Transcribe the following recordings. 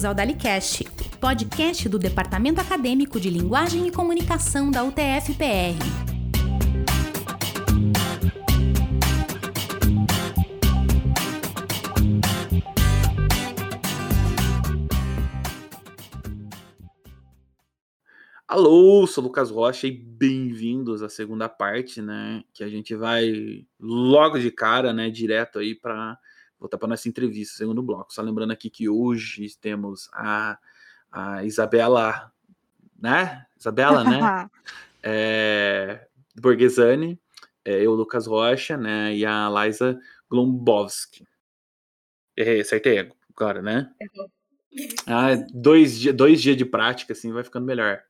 Bem-vindos ao DaliCast, podcast do Departamento Acadêmico de Linguagem e Comunicação da UTF-PR. Alô, sou Lucas Rocha e bem-vindos à segunda parte, né? Que a gente vai logo de cara, né? Direto aí para voltar para nossa entrevista, segundo bloco. Só lembrando aqui que hoje temos a, a Isabela, né? Isabela, né? é, Borghesani, é, eu, Lucas Rocha, né? E a Liza Glombowski. Errei, acertei agora, né? Ah, dois, dois dias de prática, assim, vai ficando melhor.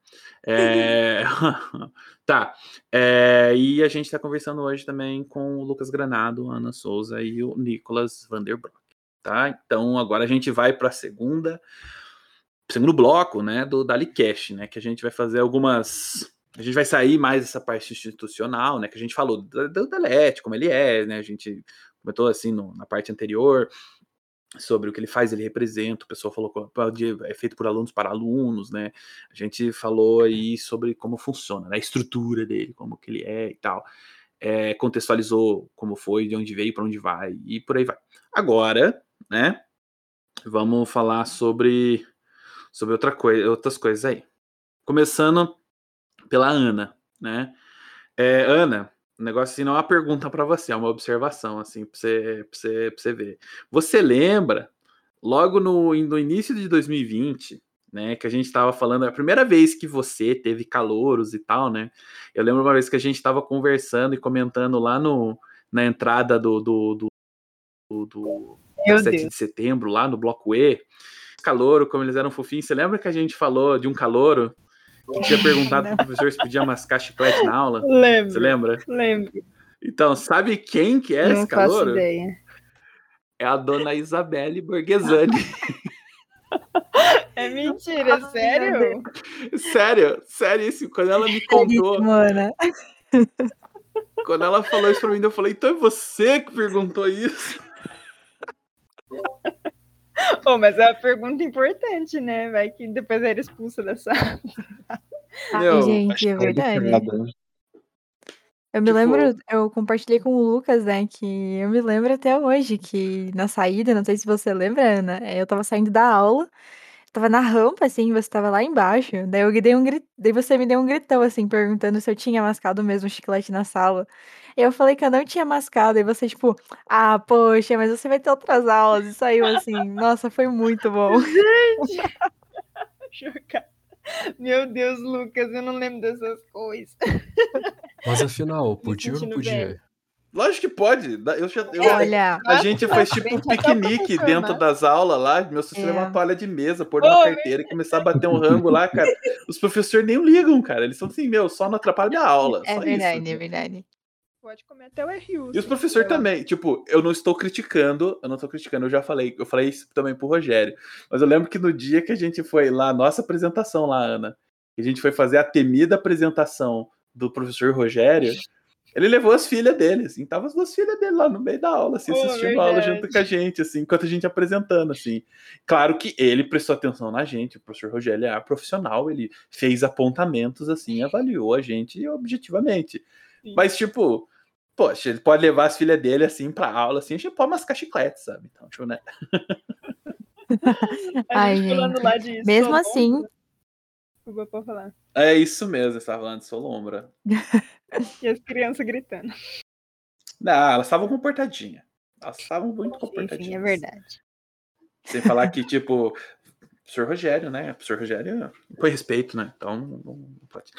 É... tá. É... E a gente está conversando hoje também com o Lucas Granado, Ana Souza e o Nicolas Vanderbrock. Tá? Então agora a gente vai para a segunda, segundo bloco, né, do DaliCast, né, que a gente vai fazer algumas a gente vai sair mais dessa parte institucional, né? Que a gente falou do, do Delete, como ele é, né? A gente comentou assim no, na parte anterior, sobre o que ele faz, ele representa, o pessoal falou que é feito por alunos para alunos, né? A gente falou aí sobre como funciona, né? a estrutura dele, como que ele é e tal. É, contextualizou como foi, de onde veio, para onde vai e por aí vai. Agora, né? Vamos falar sobre sobre outra coisa, outras coisas aí. Começando pela Ana, né? É, Ana, o negócio assim não é uma pergunta para você, é uma observação, assim, para você, pra você, pra você ver. Você lembra, logo no, no início de 2020, né, que a gente estava falando, a primeira vez que você teve calouros e tal, né? Eu lembro uma vez que a gente estava conversando e comentando lá no, na entrada do, do, do, do, do 7 de setembro, lá no Bloco E, calouro, como eles eram fofinhos. Você lembra que a gente falou de um calouro que tinha perguntado para o professor se podia mascar chiclete na aula. Lembro. Você lembra? Lembro. Então, sabe quem que é Não esse calor? faço ideia. É a dona Isabelle Borghesani. É mentira, sério? sério, sério, isso, quando ela me contou, Mano. quando ela falou isso pra mim, eu falei, então é você que perguntou isso? Oh, mas é uma pergunta importante, né? Vai que depois era expulsa da sala. Meu, Ai, gente, é verdade. Eu me Tipo- lembro, eu compartilhei com o Lucas, né, que eu me lembro até hoje que na saída, não sei se você lembra, Ana, eh, eu tava saindo da aula, tava na rampa, assim, você tava lá embaixo, daí eu dei um gri daí você me deu um gritão, assim, perguntando se eu tinha mascado mesmo o chiclete na sala. Eu falei que eu não tinha mascado, e você, tipo: "Ah, poxa, mas você vai ter outras aulas", e saiu assim. Nossa, foi muito bom. Chocada. Meu Deus, Lucas, eu não lembro dessas coisas. Mas afinal, podia ou não podia? velho. Lógico que pode. Eu já, eu, Olha, a gente faz tipo um Gente, piquenique dentro né? das aulas lá. Meu sustento É. uma toalha de mesa, pôr Oh, carteira e começar a bater um rango lá, cara. Os professores nem ligam, cara. Eles são assim, meu, só não atrapalha minha aula. é só verdade, isso. é verdade. Pode comer até o RU. E os professores também, tipo, eu não estou criticando, eu não estou criticando, eu já falei, eu falei isso também pro Rogério. Mas eu lembro que no dia que a gente foi lá, nossa apresentação lá, Ana, que a gente foi fazer a temida apresentação do professor Rogério, ele levou as filhas dele, assim, tava as duas filhas dele lá no meio da aula, assim, assistindo a aula junto com a gente, assim, enquanto a gente apresentando, assim. Claro que ele prestou atenção na gente, o professor Rogério é profissional, ele fez apontamentos, assim, avaliou a gente objetivamente. Sim. Mas, tipo, poxa, ele pode levar as filhas dele, assim, pra aula, assim, a gente pode mascar chiclete, sabe? Então, tipo, né? Ai, gente pulando gente. lá de Mesmo assim, Desculpa pra falar. É isso mesmo, você tava falando de Solombra. E as crianças gritando. Não, elas estavam comportadinhas. Elas estavam muito comportadinhas. Enfim, é verdade. Sem falar que, tipo, o professor Rogério, né? O professor Rogério põe respeito, né? Então, não não pode.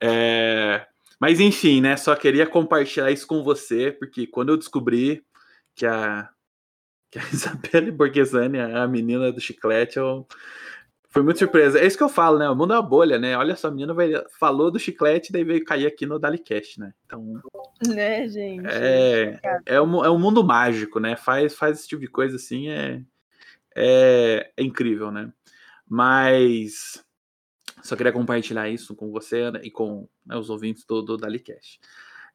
É, Mas, enfim, né? Só queria compartilhar isso com você, porque quando eu descobri que a, que a Isabelle Borghesani é a menina do chiclete, eu fui muito surpresa. É isso que eu falo, né? O mundo é uma bolha, né? Olha só, a menina vai... falou do chiclete, daí veio cair aqui no Dalicast, né? Então, Né, gente? é, é, um, é um mundo mágico, né? Faz, faz esse tipo de coisa assim, é, é, é incrível, né? Mas só queria compartilhar isso com você Ana, e com né, os ouvintes do, do Dalicast.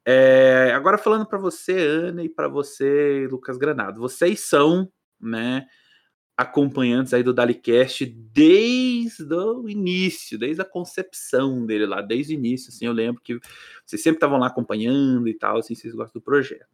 É, agora falando para você, Ana, e para você, Lucas Granado, vocês são, né, acompanhantes aí do Dalicast desde o início, desde a concepção dele lá, desde o início, assim, eu lembro que vocês sempre estavam lá acompanhando e tal, assim, vocês gostam do projeto.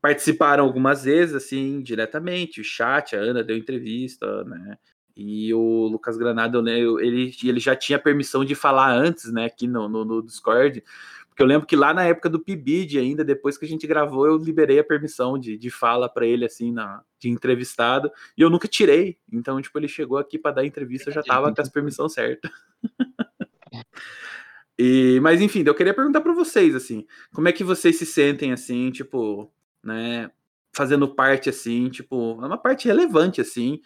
Participaram algumas vezes, assim, diretamente, o chat, a Ana deu entrevista, né, e o Lucas Granado, né, ele, ele já tinha permissão de falar antes, né, aqui no, no, no Discord, porque eu lembro que lá na época do PIBID, ainda depois que a gente gravou, eu liberei a permissão de, de fala para ele, assim, na, de entrevistado, e eu nunca tirei. Então, tipo, ele chegou aqui para dar entrevista, eu já tava com as permissões certas. e, mas, enfim, eu queria perguntar para vocês, assim, como é que vocês se sentem, assim, tipo, né, fazendo parte, assim, tipo, é uma parte relevante, assim,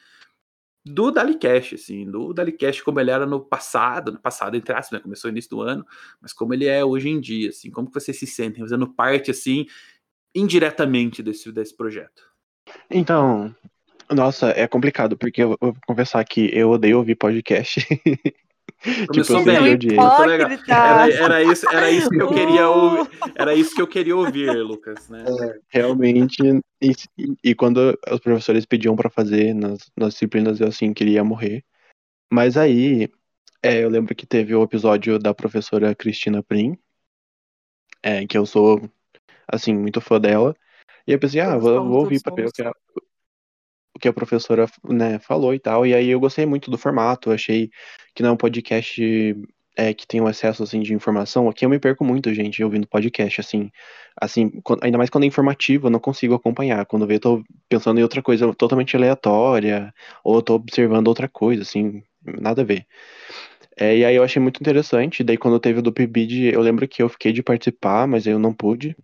do Dalicast, assim, do Dalicast como ele era no passado, no passado, entre aspas, né, começou no início do ano, mas como ele é hoje em dia, assim, como que vocês se sentem fazendo parte, assim, indiretamente desse, desse projeto? Então, nossa, é complicado, porque eu, vou confessar que eu odeio ouvir podcast. Começou tipo, bem. Era, era, isso, era isso que eu queria ouvir. Era isso que eu queria ouvir, Lucas, né? É, realmente, e, e, quando os professores pediam para fazer nas, nas disciplinas, eu assim queria morrer. Mas aí, é, eu lembro que teve o episódio da professora Cristina Prim, é, que eu sou, assim, muito fã dela. E eu pensei, ah, vou, vou ouvir para ver o que, a, o que a professora né, falou e tal. E aí eu gostei muito do formato, achei que não é um podcast é, que tem um excesso assim, de informação. Aqui eu me perco muito, gente, ouvindo podcast, assim. assim ainda mais quando é informativo, eu não consigo acompanhar. Quando eu tô pensando em outra coisa totalmente aleatória, ou eu tô observando outra coisa, assim, nada a ver. É, e aí eu achei muito interessante. Daí quando teve o do PIBID, eu lembro que eu fiquei de participar, mas eu não pude.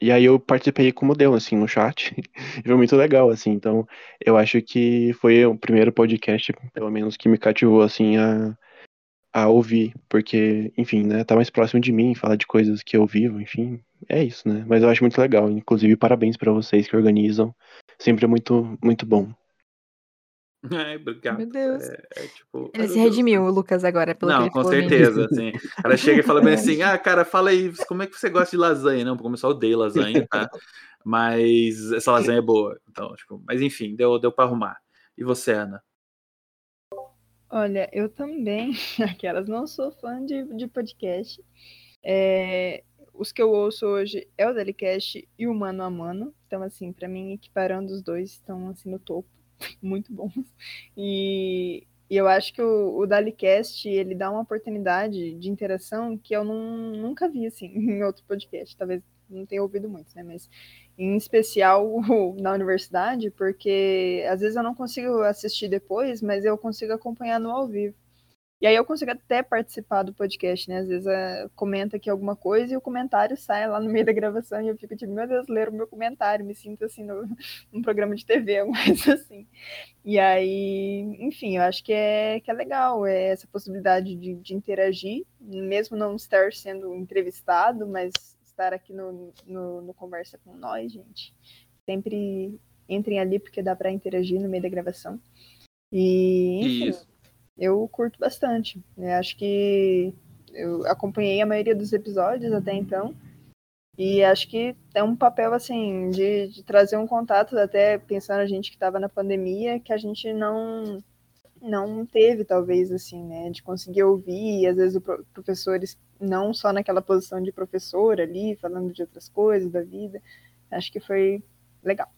E aí eu participei como deu, assim, no chat. foi muito legal, assim. Então, eu acho que foi o primeiro podcast, pelo menos, que me cativou, assim, a, a ouvir. Porque, enfim, né, tá mais próximo de mim, fala de coisas que eu vivo, enfim. É isso, né? Mas eu acho muito legal. Inclusive, parabéns para vocês que organizam. Sempre é muito, muito bom. É, obrigado. Meu Deus. É, é, tipo, ele se redimiu, o Lucas, agora, pelo Não, com certeza, assim. O cara chega e fala bem assim, ah, cara, fala aí, como é que você gosta de lasanha? Não, pra começar, eu odeio lasanha, tá? Mas essa lasanha é boa. Então, tipo, mas enfim, deu, deu pra arrumar. E você, Ana? Olha, eu também, aquelas, não sou fã de, de podcast. É, os que eu ouço hoje é o Delicast e o Mano a Mano. Então, assim, para mim, equiparando os dois, estão assim no topo. muito bons. E, e eu acho que o, o Dalicast, ele dá uma oportunidade de interação que eu não, nunca vi, assim, em outro podcast. Talvez não tenha ouvido muito, né? Mas em especial na universidade, porque às vezes eu não consigo assistir depois, mas eu consigo acompanhar no ao vivo. E aí eu consigo até participar do podcast, né? Às vezes uh, comenta aqui alguma coisa e o comentário sai lá no meio da gravação e eu fico tipo, meu Deus, ler o meu comentário, me sinto assim no, num programa de TV, alguma coisa assim. E aí, enfim, eu acho que é, que é legal é essa possibilidade de, de interagir, mesmo não estar sendo entrevistado, mas estar aqui no, no, no Conversa com nós, gente. Sempre entrem ali porque dá para interagir no meio da gravação. E, enfim, Isso eu curto bastante. Eu acho que eu acompanhei a maioria dos episódios até então. E acho que é um papel, assim, de, de trazer um contato, até pensando a gente que estava na pandemia, que a gente não não teve, talvez, assim, né? De conseguir ouvir, e às vezes o professores, não só naquela posição de professor ali, falando de outras coisas da vida. Acho que foi legal.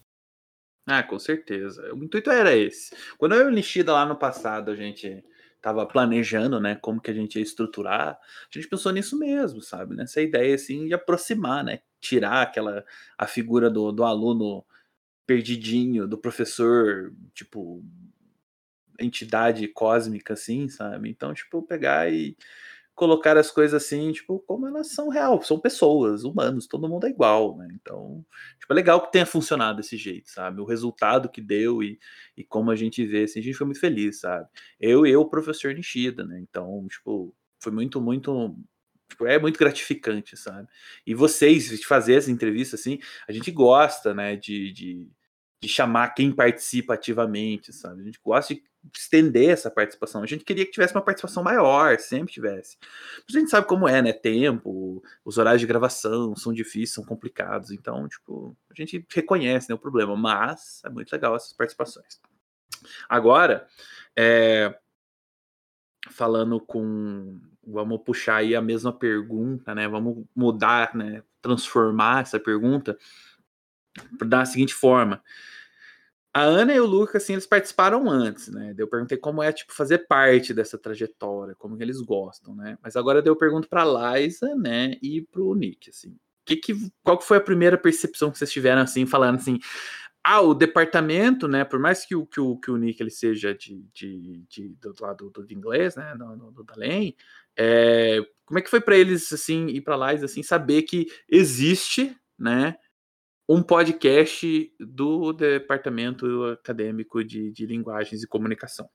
Ah, com certeza. O intuito era esse. Quando eu e o Nishida lá no passado, a gente estava planejando, né, como que a gente ia estruturar, a gente pensou nisso mesmo, sabe? Nessa ideia, assim, de aproximar, né? Tirar aquela, a figura do, do aluno perdidinho, do professor, tipo, entidade cósmica, assim, sabe? Então, tipo, pegar e colocar as coisas assim, tipo, como elas são real, são pessoas, humanos, todo mundo é igual, né? Então, tipo, é legal que tenha funcionado desse jeito, sabe? O resultado que deu e, e como a gente vê, assim, a gente foi muito feliz, sabe? Eu e o professor Nishida, né? Então, tipo, foi muito, muito Tipo, é muito gratificante, sabe? E vocês, fazer as entrevistas assim, a gente gosta, né, de, de, de, chamar quem participa ativamente, sabe? A gente gosta de estender essa participação. A gente queria que tivesse uma participação maior, sempre tivesse. Mas a gente sabe como é, né? Tempo, os horários de gravação são difíceis, são complicados. Então, tipo, a gente reconhece né, o problema, mas é muito legal essas participações. Agora, é, falando com. Vamos puxar aí a mesma pergunta, né? Vamos mudar, né? Transformar essa pergunta da seguinte forma. A Ana e o Lucas, assim, eles participaram antes, né? Eu perguntei como é, tipo, fazer parte dessa trajetória, como que eles gostam, né? Mas agora eu pergunto pra Liza, né, e pro Nick, assim. Que que, qual que foi a primeira percepção que vocês tiveram, assim, falando assim, ah, o departamento, né, por mais que o, que o, que o Nick ele seja de, de, de do lado do, do inglês, né, do, do, do Dalém, é, como é que foi para eles, assim, ir para lá e, assim, saber que existe, né, um podcast do Departamento Acadêmico de, de Linguagens e Comunicação.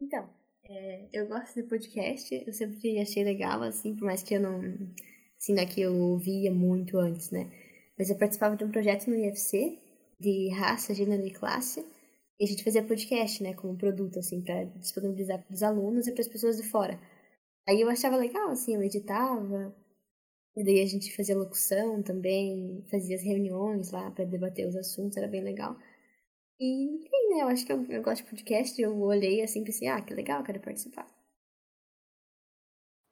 Então, é, eu gosto de podcast, eu sempre achei legal, assim, por mais que eu não. Assim, não é eu ouvia muito antes, né? Mas eu participava de um projeto no IFC, de raça, gênero e classe, e a gente fazia podcast, né, como produto, assim, para disponibilizar para os alunos e para as pessoas de fora. Aí eu achava legal, assim, eu editava, e daí a gente fazia locução também, fazia as reuniões lá para debater os assuntos, era bem legal. E, enfim, né, eu acho que eu, eu gosto de podcast, eu olhei assim e pensei, ah, que legal, quero participar.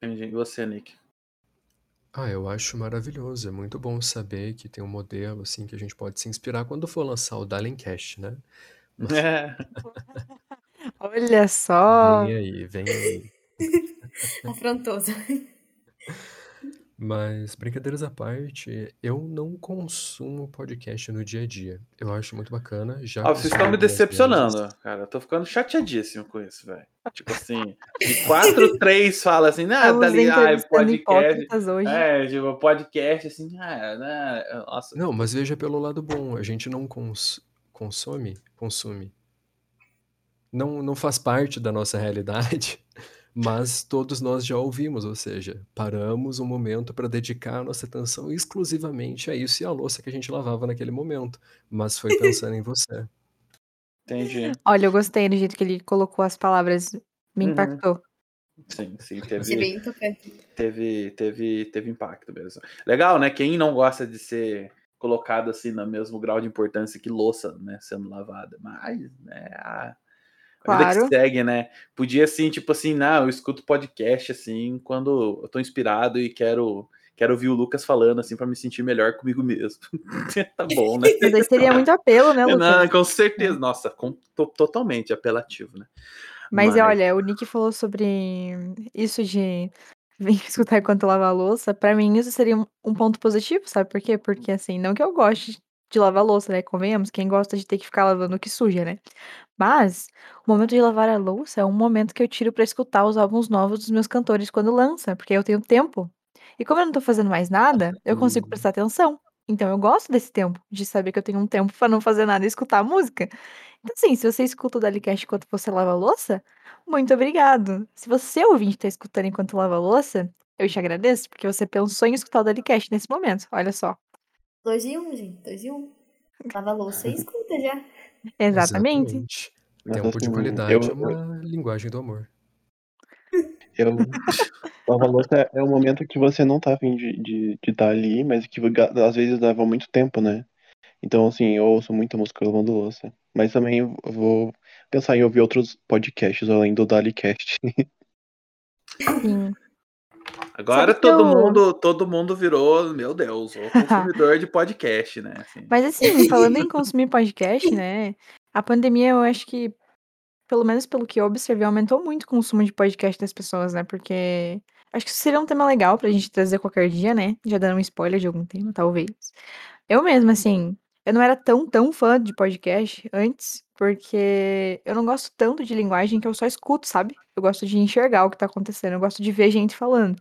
Entendi. E você, Nick? Ah, eu acho maravilhoso. É muito bom saber que tem um modelo assim que a gente pode se inspirar quando for lançar o Dalencast, né? Mas É. Olha só. vem aí, vem aí. Afrontoso. Mas, brincadeiras à parte, eu não consumo podcast no dia a dia. Eu acho muito bacana. Já Ó, vocês estão me decepcionando, vezes. cara. Eu tô ficando chateadíssimo com isso, velho. Tipo assim, de quatro, três fala assim, ah, dali, ah, entrevistando podcast. hoje. É, tipo, podcast, assim, ah, né? Nossa. Não, mas veja pelo lado bom. A gente não cons consome, consome. Não, não faz parte da nossa realidade, mas todos nós já ouvimos, ou seja, paramos um momento para dedicar a nossa atenção exclusivamente a isso e a louça que a gente lavava naquele momento. Mas foi pensando em você. Entendi. Olha, eu gostei do jeito que ele colocou as palavras. Me Uhum. impactou. Sim, sim, teve, teve, teve, teve impacto mesmo. Legal, né? Quem não gosta de ser colocado assim no mesmo grau de importância que louça, né, sendo lavada, mas, né, a, a vida Claro. que segue, né? Podia assim, tipo assim, não, eu escuto podcast assim quando eu tô inspirado e quero quero ouvir o Lucas falando assim para me sentir melhor comigo mesmo. tá bom, né? Mas aí seria muito apelo, né, Lucas? Não, com certeza. Nossa, com- to- totalmente apelativo, né? Mas, olha, o Nick falou sobre isso de vir escutar enquanto lava a louça. Pra mim, isso seria um, um ponto positivo, sabe por quê? Porque, assim, não que eu goste de lavar louça, né? Convenhamos, quem gosta de ter que ficar lavando o que suja, né? Mas o momento de lavar a louça é um momento que eu tiro pra escutar os álbuns novos dos meus cantores quando lança, porque eu tenho tempo. E como eu não tô fazendo mais nada, eu consigo Hum. prestar atenção. Então eu gosto desse tempo, de saber que eu tenho um tempo pra não fazer nada e escutar a música. Então, assim, se você escuta o Dalicast enquanto você lava a louça, muito obrigado. Se você ouvinte tá escutando enquanto lava a louça, eu te agradeço, porque você pensou em escutar o Dalicast nesse momento. Olha só. Dois e um, gente. Dois e um. Lava a louça e escuta já. Exatamente. Exatamente. Tempo de assim, qualidade eu- é uma linguagem do amor. Eu, lavar louça é- é um momento que você não tá afim de estar de, de tá ali, mas que às vezes leva muito tempo, né? Então, assim, eu ouço muita música lavando louça. Mas também eu vou pensar em ouvir outros podcasts além do Dalicast. Sim. Agora Sabe todo eu- mundo, todo mundo virou, meu Deus, o consumidor de podcast, né? assim. Mas assim, falando em consumir podcast, né? A pandemia, eu acho que, pelo menos pelo que eu observei, aumentou muito o consumo de podcast das pessoas, né? Porque acho que isso seria um tema legal pra gente trazer qualquer dia, né? Já dando um spoiler de algum tema, talvez. Eu mesma, assim, eu não era tão, tão fã de podcast antes, porque eu não gosto tanto de linguagem que eu só escuto, sabe? Eu gosto de enxergar o que tá acontecendo, eu gosto de ver gente falando.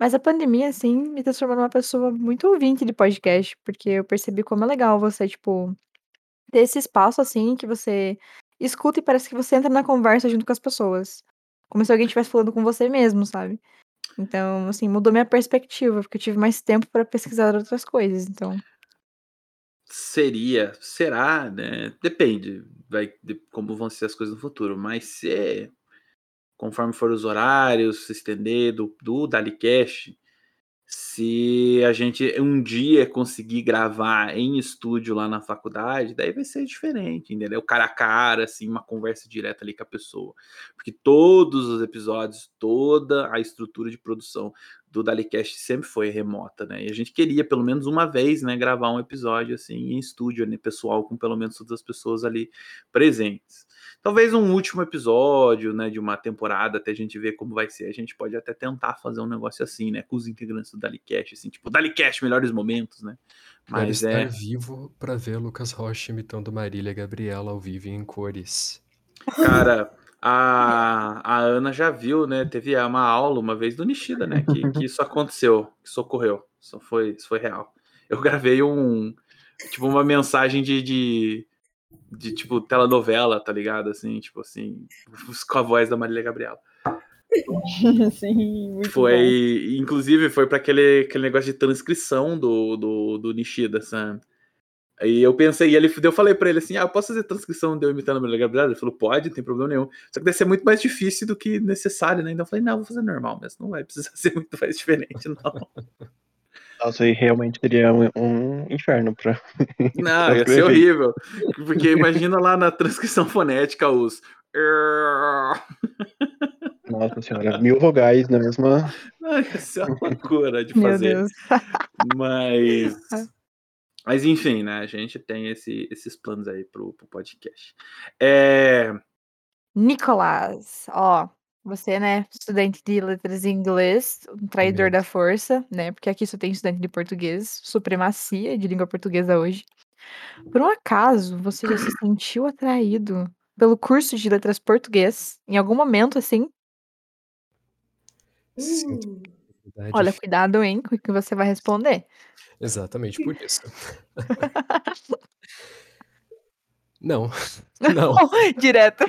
Mas a pandemia, assim, me transformou numa pessoa muito ouvinte de podcast, porque eu percebi como é legal você, tipo, ter esse espaço, assim, que você escuta e parece que você entra na conversa junto com as pessoas. Como se alguém estivesse falando com você mesmo, sabe? Então, assim, mudou minha perspectiva, porque eu tive mais tempo pra pesquisar outras coisas, então. Seria, será, né? Depende, vai de como vão ser as coisas no futuro, mas se conforme for os horários, se estender do, do Dalicast, Se a gente um dia conseguir gravar em estúdio lá na faculdade, daí vai ser diferente, entendeu? Cara a cara, assim, uma conversa direta ali com a pessoa. Porque todos os episódios, toda a estrutura de produção do Dalicast sempre foi remota, né? E a gente queria, pelo menos uma vez, né, gravar um episódio assim em estúdio, né, pessoal, com pelo menos todas as pessoas ali presentes. Talvez um último episódio, né, de uma temporada, até a gente ver como vai ser. A gente pode até tentar fazer um negócio assim, né, com os integrantes do Dalicast, assim, tipo, Dalicast, melhores momentos, né? Mas Quero é estar vivo para ver Lucas Rocha imitando Marília Gabriela ao vivo em cores. Cara, a, a Ana já viu, né? Teve uma aula uma vez do Nishida, né? Que, que isso aconteceu, que isso ocorreu. Isso foi, isso foi real. Eu gravei um, tipo, uma mensagem de, de de tipo telenovela, tá ligado? Assim, tipo assim, com a voz da Marília Gabriela. Sim, muito foi, bom. inclusive, foi para aquele, aquele negócio de transcrição do, do, do Nishida, sabe? Aí eu pensei, e ele, eu falei para ele assim: ah, eu posso fazer transcrição de eu imitando a Marília Gabriela? Ele falou: pode, não tem problema nenhum. Só que deve ser muito mais difícil do que necessário, né? Então eu falei: não, vou fazer normal, mas não vai precisar ser muito mais diferente, não. Nossa, aí realmente seria um, um inferno pra. Não, ia ser horrível. Porque imagina lá na transcrição fonética os. Nossa senhora, mil vogais na mesma. Não, ia ser uma loucura de fazer. Meu Deus. Mas. Mas enfim, né? A gente tem esse, esses planos aí pro, pro podcast. É... Nicolás, ó, você, né, estudante de letras em inglês, um traidor da força, né? Porque aqui só tem estudante de português, supremacia de língua portuguesa hoje. Por um acaso, você já se sentiu atraído pelo curso de letras português em algum momento assim? Sinto uh. Olha, cuidado, hein, com o que você vai responder. Exatamente por isso. Não, não. Direto.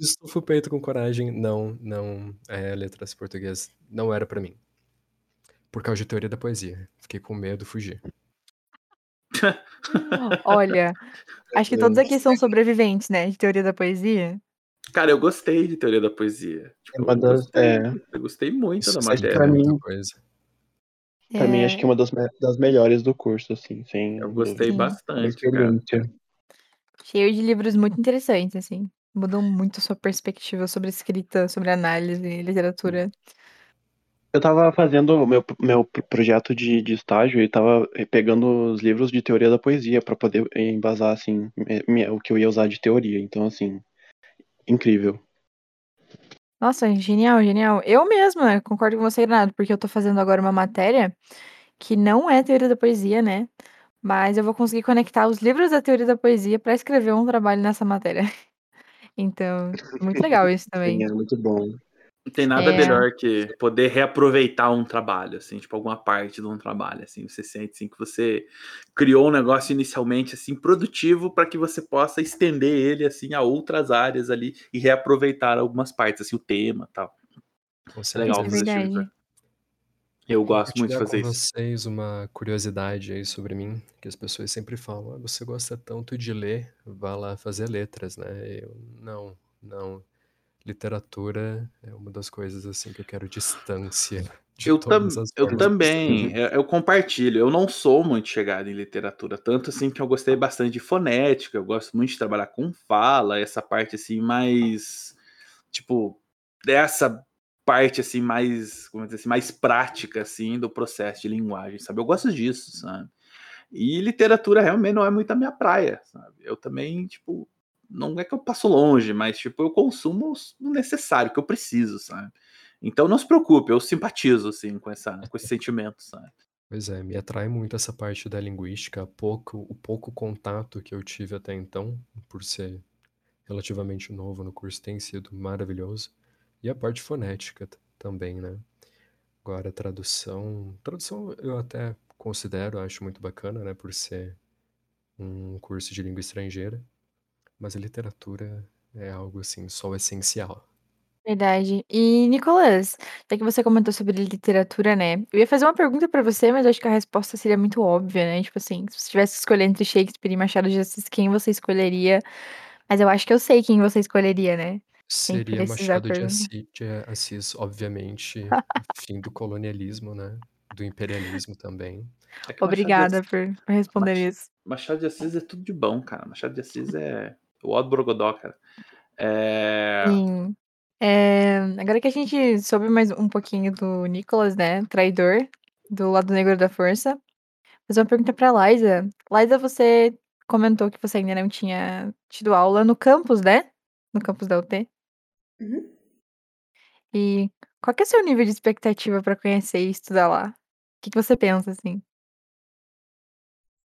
Estufa o peito com coragem. Não, não. É, letras português não era pra mim. Por causa de teoria da poesia. Fiquei com medo, fugi. Olha, acho que todos aqui são sobreviventes, né? De teoria da poesia. Cara, eu gostei de teoria da poesia. Tipo, é eu, gostei, é... eu, gostei, muito Isso da matéria. Pra mim, pra mim, acho que é uma das, das melhores do curso, assim. Sem eu gostei Sim. bastante, cara. Cheio de livros muito interessantes, assim. Mudam muito a sua perspectiva sobre escrita, sobre análise, literatura. Eu tava fazendo o meu, meu projeto de, de estágio e tava pegando os livros de teoria da poesia para poder embasar, assim, o que eu ia usar de teoria. Então, assim, incrível. Nossa, genial, genial. Eu mesma concordo com você, Renato, porque eu tô fazendo agora uma matéria que não é teoria da poesia, né? Mas eu vou conseguir conectar os livros da teoria da poesia para escrever um trabalho nessa matéria. Então, muito legal isso também. Sim, é muito bom. Não tem nada é... melhor que poder reaproveitar um trabalho, assim, tipo, alguma parte de um trabalho, assim, você sente assim que você criou um negócio inicialmente assim produtivo para que você possa estender ele assim a outras áreas ali e reaproveitar algumas partes, assim, o tema, tal. Isso é legal, é verdade. Eu gosto muito de fazer com isso. vocês uma curiosidade aí sobre mim, que as pessoas sempre falam: ah, você gosta tanto de ler, vá lá fazer letras, né? Eu, não, não. Literatura é uma das coisas assim que eu quero distância. De eu, tam, eu também, eu, eu, compartilho. Eu não sou muito chegado em literatura, tanto assim que eu gostei bastante de fonética, eu gosto muito de trabalhar com fala, essa parte assim mais tipo dessa parte assim mais, como dizer assim, mais prática assim do processo de linguagem, sabe? Eu gosto disso, sabe? E literatura realmente não é muito a minha praia, sabe? Eu também, tipo, não é que eu passo longe, mas tipo, eu consumo o necessário que eu preciso, sabe? Então não se preocupe, eu simpatizo assim com essa com esse sentimento, sabe? Pois é, me atrai muito essa parte da linguística, pouco, o pouco contato que eu tive até então, por ser relativamente novo no curso, tem sido maravilhoso. E a parte fonética também, né? Agora, tradução. Tradução eu até considero, acho muito bacana, né? Por ser um curso de língua estrangeira. Mas a literatura é algo assim, só o essencial. Verdade. E, Nicolas, já que você comentou sobre literatura, né? Eu ia fazer uma pergunta pra você, mas acho que a resposta seria muito óbvia, né? Tipo assim, se você tivesse que escolher entre Shakespeare e Machado de Assis, quem você escolheria? Mas eu acho que eu sei quem você escolheria, né? Seria Machado de Assis, de Assis, obviamente, fim do colonialismo, né? do imperialismo também. É Obrigada por, por responder Mach- isso. Machado de Assis é tudo de bom, cara. Machado de Assis é o Aldo Brogodó, cara. É... Sim. É, agora que a gente soube mais um pouquinho do Nicholas, né? Traidor, do lado negro da força. Vou fazer uma pergunta pra Liza. Liza, você comentou que você ainda não tinha tido aula no campus, né? No campus da UT. Uhum. E qual que é o seu nível de expectativa pra conhecer e estudar lá? O que, que você pensa, assim?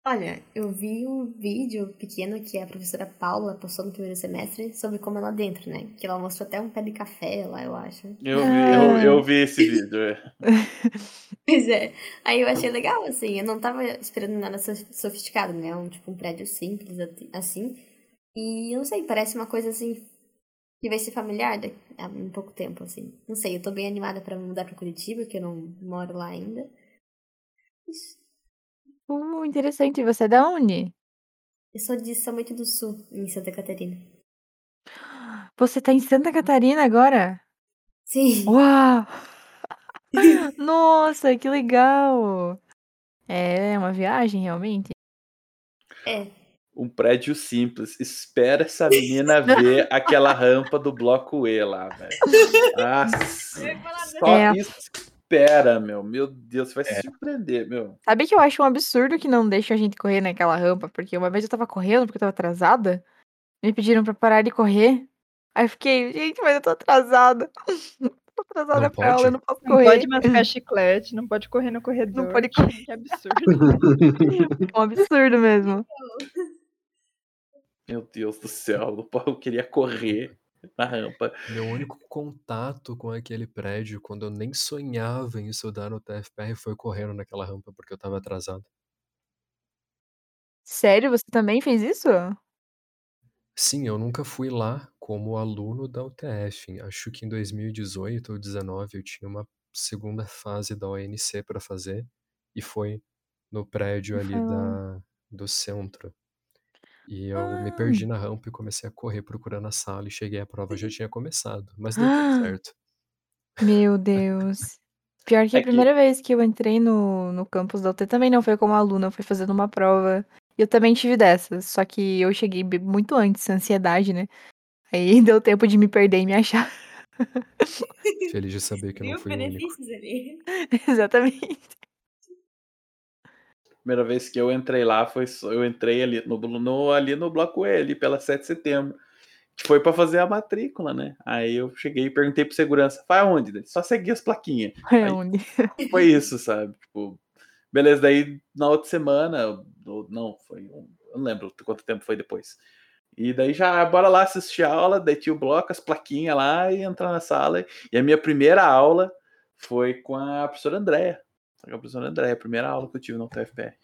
Olha, eu vi um vídeo pequeno que a professora Paula postou no primeiro semestre sobre como é lá dentro, né? Que ela mostrou até um pé de café lá, eu acho. Eu, vi, Ah. eu, eu vi esse vídeo. é. Pois é. Aí eu achei legal, assim. Eu não tava esperando nada so- sofisticado, né? Um, tipo, um prédio simples, assim. E eu não sei, parece uma coisa, assim, que vai ser familiar daqui a um pouco tempo, assim. Não sei, eu tô bem animada pra mudar pra Curitiba, que eu não moro lá ainda. Isso. Uh, interessante. E você é da onde? Eu sou de São Bento do Sul, em Santa Catarina. Você tá em Santa Catarina agora? Sim. Uau! Nossa, que legal! É uma viagem, realmente. É. Um prédio simples. Espera essa menina ver aquela rampa do bloco E lá, velho. Nossa, só É. espera, meu. Meu Deus, você vai se surpreender, meu. Sabe que eu acho um absurdo que não deixam a gente correr naquela rampa? Porque uma vez eu tava correndo porque eu tava atrasada. Me pediram pra parar de correr. Aí eu fiquei, gente, mas eu tô atrasada. tô atrasada Não pra aula, eu não posso Não correr. pode mascar chiclete, não pode correr no corredor. pode correr. Que absurdo. É um absurdo mesmo. Meu Deus do céu. Eu queria correr na rampa. Meu único contato com aquele prédio, quando eu nem sonhava em estudar no TFPR, foi correndo naquela rampa porque eu tava atrasado. Sério, você também fez isso? Sim, eu nunca fui lá como aluno da UTF. Acho que em 2018 ou 2019 eu tinha uma segunda fase da ONC para fazer e foi no prédio ali lá. da, do centro. E eu me Ah. perdi na rampa e comecei a correr procurando a sala e cheguei à prova já tinha começado, mas deu Ah. certo. Meu Deus. Pior que É a que- primeira vez que eu entrei no, no campus da UT também não foi como aluna, foi fazendo uma prova. E eu também tive dessas, só que eu cheguei muito antes, ansiedade, né? Aí deu tempo de me perder e me achar. Feliz de saber que eu não fui o único. ali? Exatamente. Primeira vez que eu entrei lá foi eu entrei ali no, no ali no bloco E, ali pela 7 de setembro. Que foi para fazer a matrícula, né? Aí eu cheguei e perguntei pro segurança, vai aonde? Ele, Só seguir as plaquinhas. É Aí- onde? Foi isso, sabe? Tipo, beleza, daí na outra semana, ou- não, foi eu não lembro quanto tempo foi depois. E daí já, bora lá assistir a aula, daí tinha o bloco, as plaquinhas lá e entrar na sala. E a minha primeira aula foi com a professora Andréia. Com a professora Andréia, a primeira aula que eu tive no UTFPR.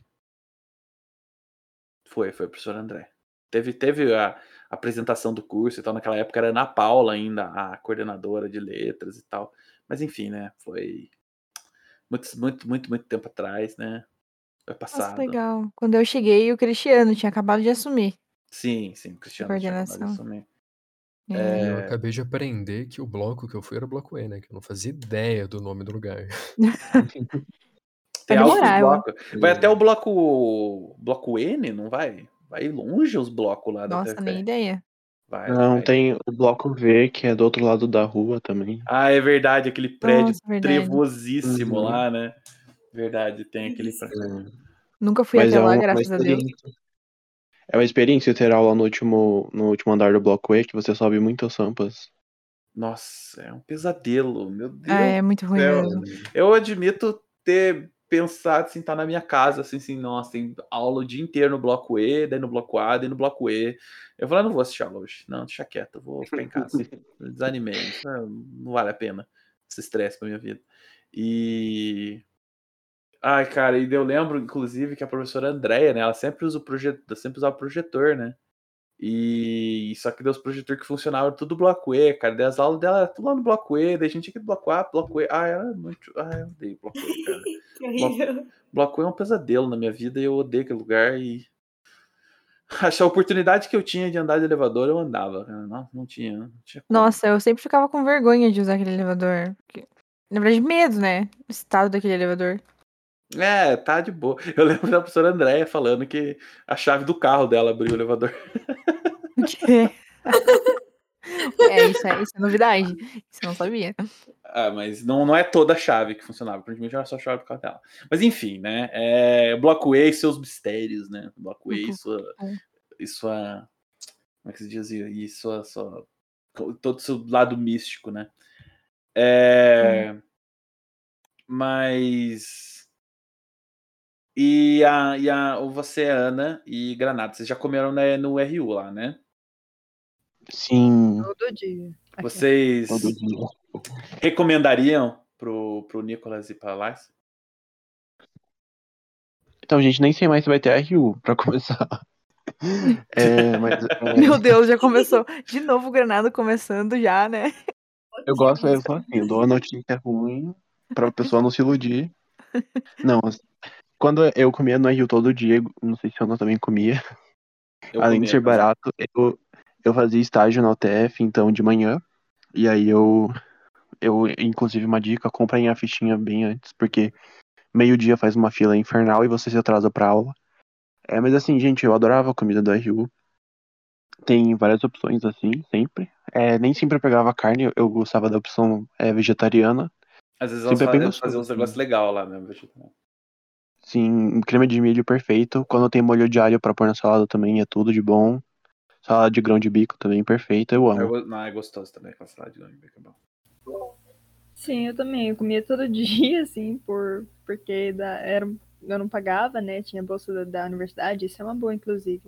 Foi, foi a professora Andréia. Teve, teve a apresentação do curso e tal, naquela época era Ana Paula ainda, a coordenadora de letras e tal. Mas enfim, né, foi muito, muito, muito, muito tempo atrás, né? Foi Nossa, passado. legal. Quando eu cheguei, o Cristiano tinha acabado de assumir. Sim, sim, o Cristiano tinha acabado de Coordenação. assumir. É. E eu acabei de aprender que o bloco que eu fui era o bloco E, né? Que eu não fazia ideia do nome do lugar. Vai demorar, eu-. Vai até o bloco bloco N, não vai? Vai longe os blocos lá da Nossa, UTFPR. nem ideia. Vai, Não, vai. tem o bloco V, que é do outro lado da rua também. Ah, é verdade, aquele prédio Nossa, verdade. trevosíssimo Uhum. lá, né? Verdade, tem aquele prédio. Nunca fui Mas até é lá, graças a Deus. É uma experiência ter aula no último, no último andar do bloco E, que você sobe muitas rampas. Nossa, é um pesadelo, meu Deus. Ah, é muito ruim. Eu admito ter pensado assim, estar na minha casa, assim, assim, nossa, tem aula o dia inteiro no bloco E, daí no bloco A, daí no bloco E. Eu falei, "Ah, não vou assistir aula hoje. Não, deixa quieto, eu vou ficar em casa. Desanimei. Isso Não, vale a pena esse estresse pra minha vida. E. Ai, cara, e eu lembro, inclusive, que a professora Andréia, né? Ela sempre usa o projetor, sempre usava projetor, né? E só que deu os projetores que funcionavam tudo bloco E, cara. Daí as aulas dela tudo lá no bloco E, daí a gente tinha que bloco A, bloco E. Ah, era muito. Ah, eu odeio bloco E, cara. Que horrível. Bloco é um pesadelo na minha vida e eu odeio aquele lugar e. Acho a oportunidade que eu tinha de andar de elevador, eu andava. Não, não tinha. Não tinha. Nossa, eu sempre ficava com vergonha de usar aquele elevador. Na verdade, medo, né? O estado daquele elevador. É, tá de boa. Eu lembro da professora Andréia falando que a chave do carro dela abriu o elevador. O quê? É, isso é, isso é novidade. Isso eu não sabia. Ah, mas não, não é toda a chave que funcionava. Aparentemente era só a chave do carro dela. Mas enfim, né? É, Blockway e seus mistérios, né? Blockway e sua, e sua. Como é que se dizia? E sua, sua. Todo o seu lado místico, né? É, Mas. E a, e a você, Ana e Granada, vocês já comeram né, no RU lá, né? Sim, Todo dia. Aqui. Vocês todo dia. Recomendariam pro, pro Nicolas e pra Lars? Então, gente, nem sei mais se vai ter RU pra começar. É, mas é, Meu Deus, já começou. De novo o Granado começando já, né? eu gosto, eu sou assim, eu dou a notícia ruim pra pessoa não se iludir. Não, quando eu comia no RU todo dia, não sei se a Ana também comia, Eu além de comia, ser mas- barato, eu, eu fazia estágio na UTF, então, de manhã, e aí eu, eu, inclusive, uma dica, comprem a fichinha bem antes, porque meio-dia faz uma fila infernal e você se atrasa pra aula. É, mas assim, gente, eu adorava a comida do RU. Tem várias opções, assim, sempre. É, nem sempre eu pegava carne, eu- eu gostava da opção é, vegetariana. Às vezes elas Sempre é fazem, fazem uns negócios legais lá, né? vegetariano. Sim, creme de milho perfeito. Quando tem molho de alho pra pôr na salada também é tudo de bom. Salada de grão de bico também perfeita, eu amo. go- Não, é gostoso também aquela salada de grão de bico, é bom. Sim, eu também. Eu comia todo dia, assim, por, porque da, era, eu não pagava, né? Tinha bolsa da, da universidade, isso é uma boa, inclusive.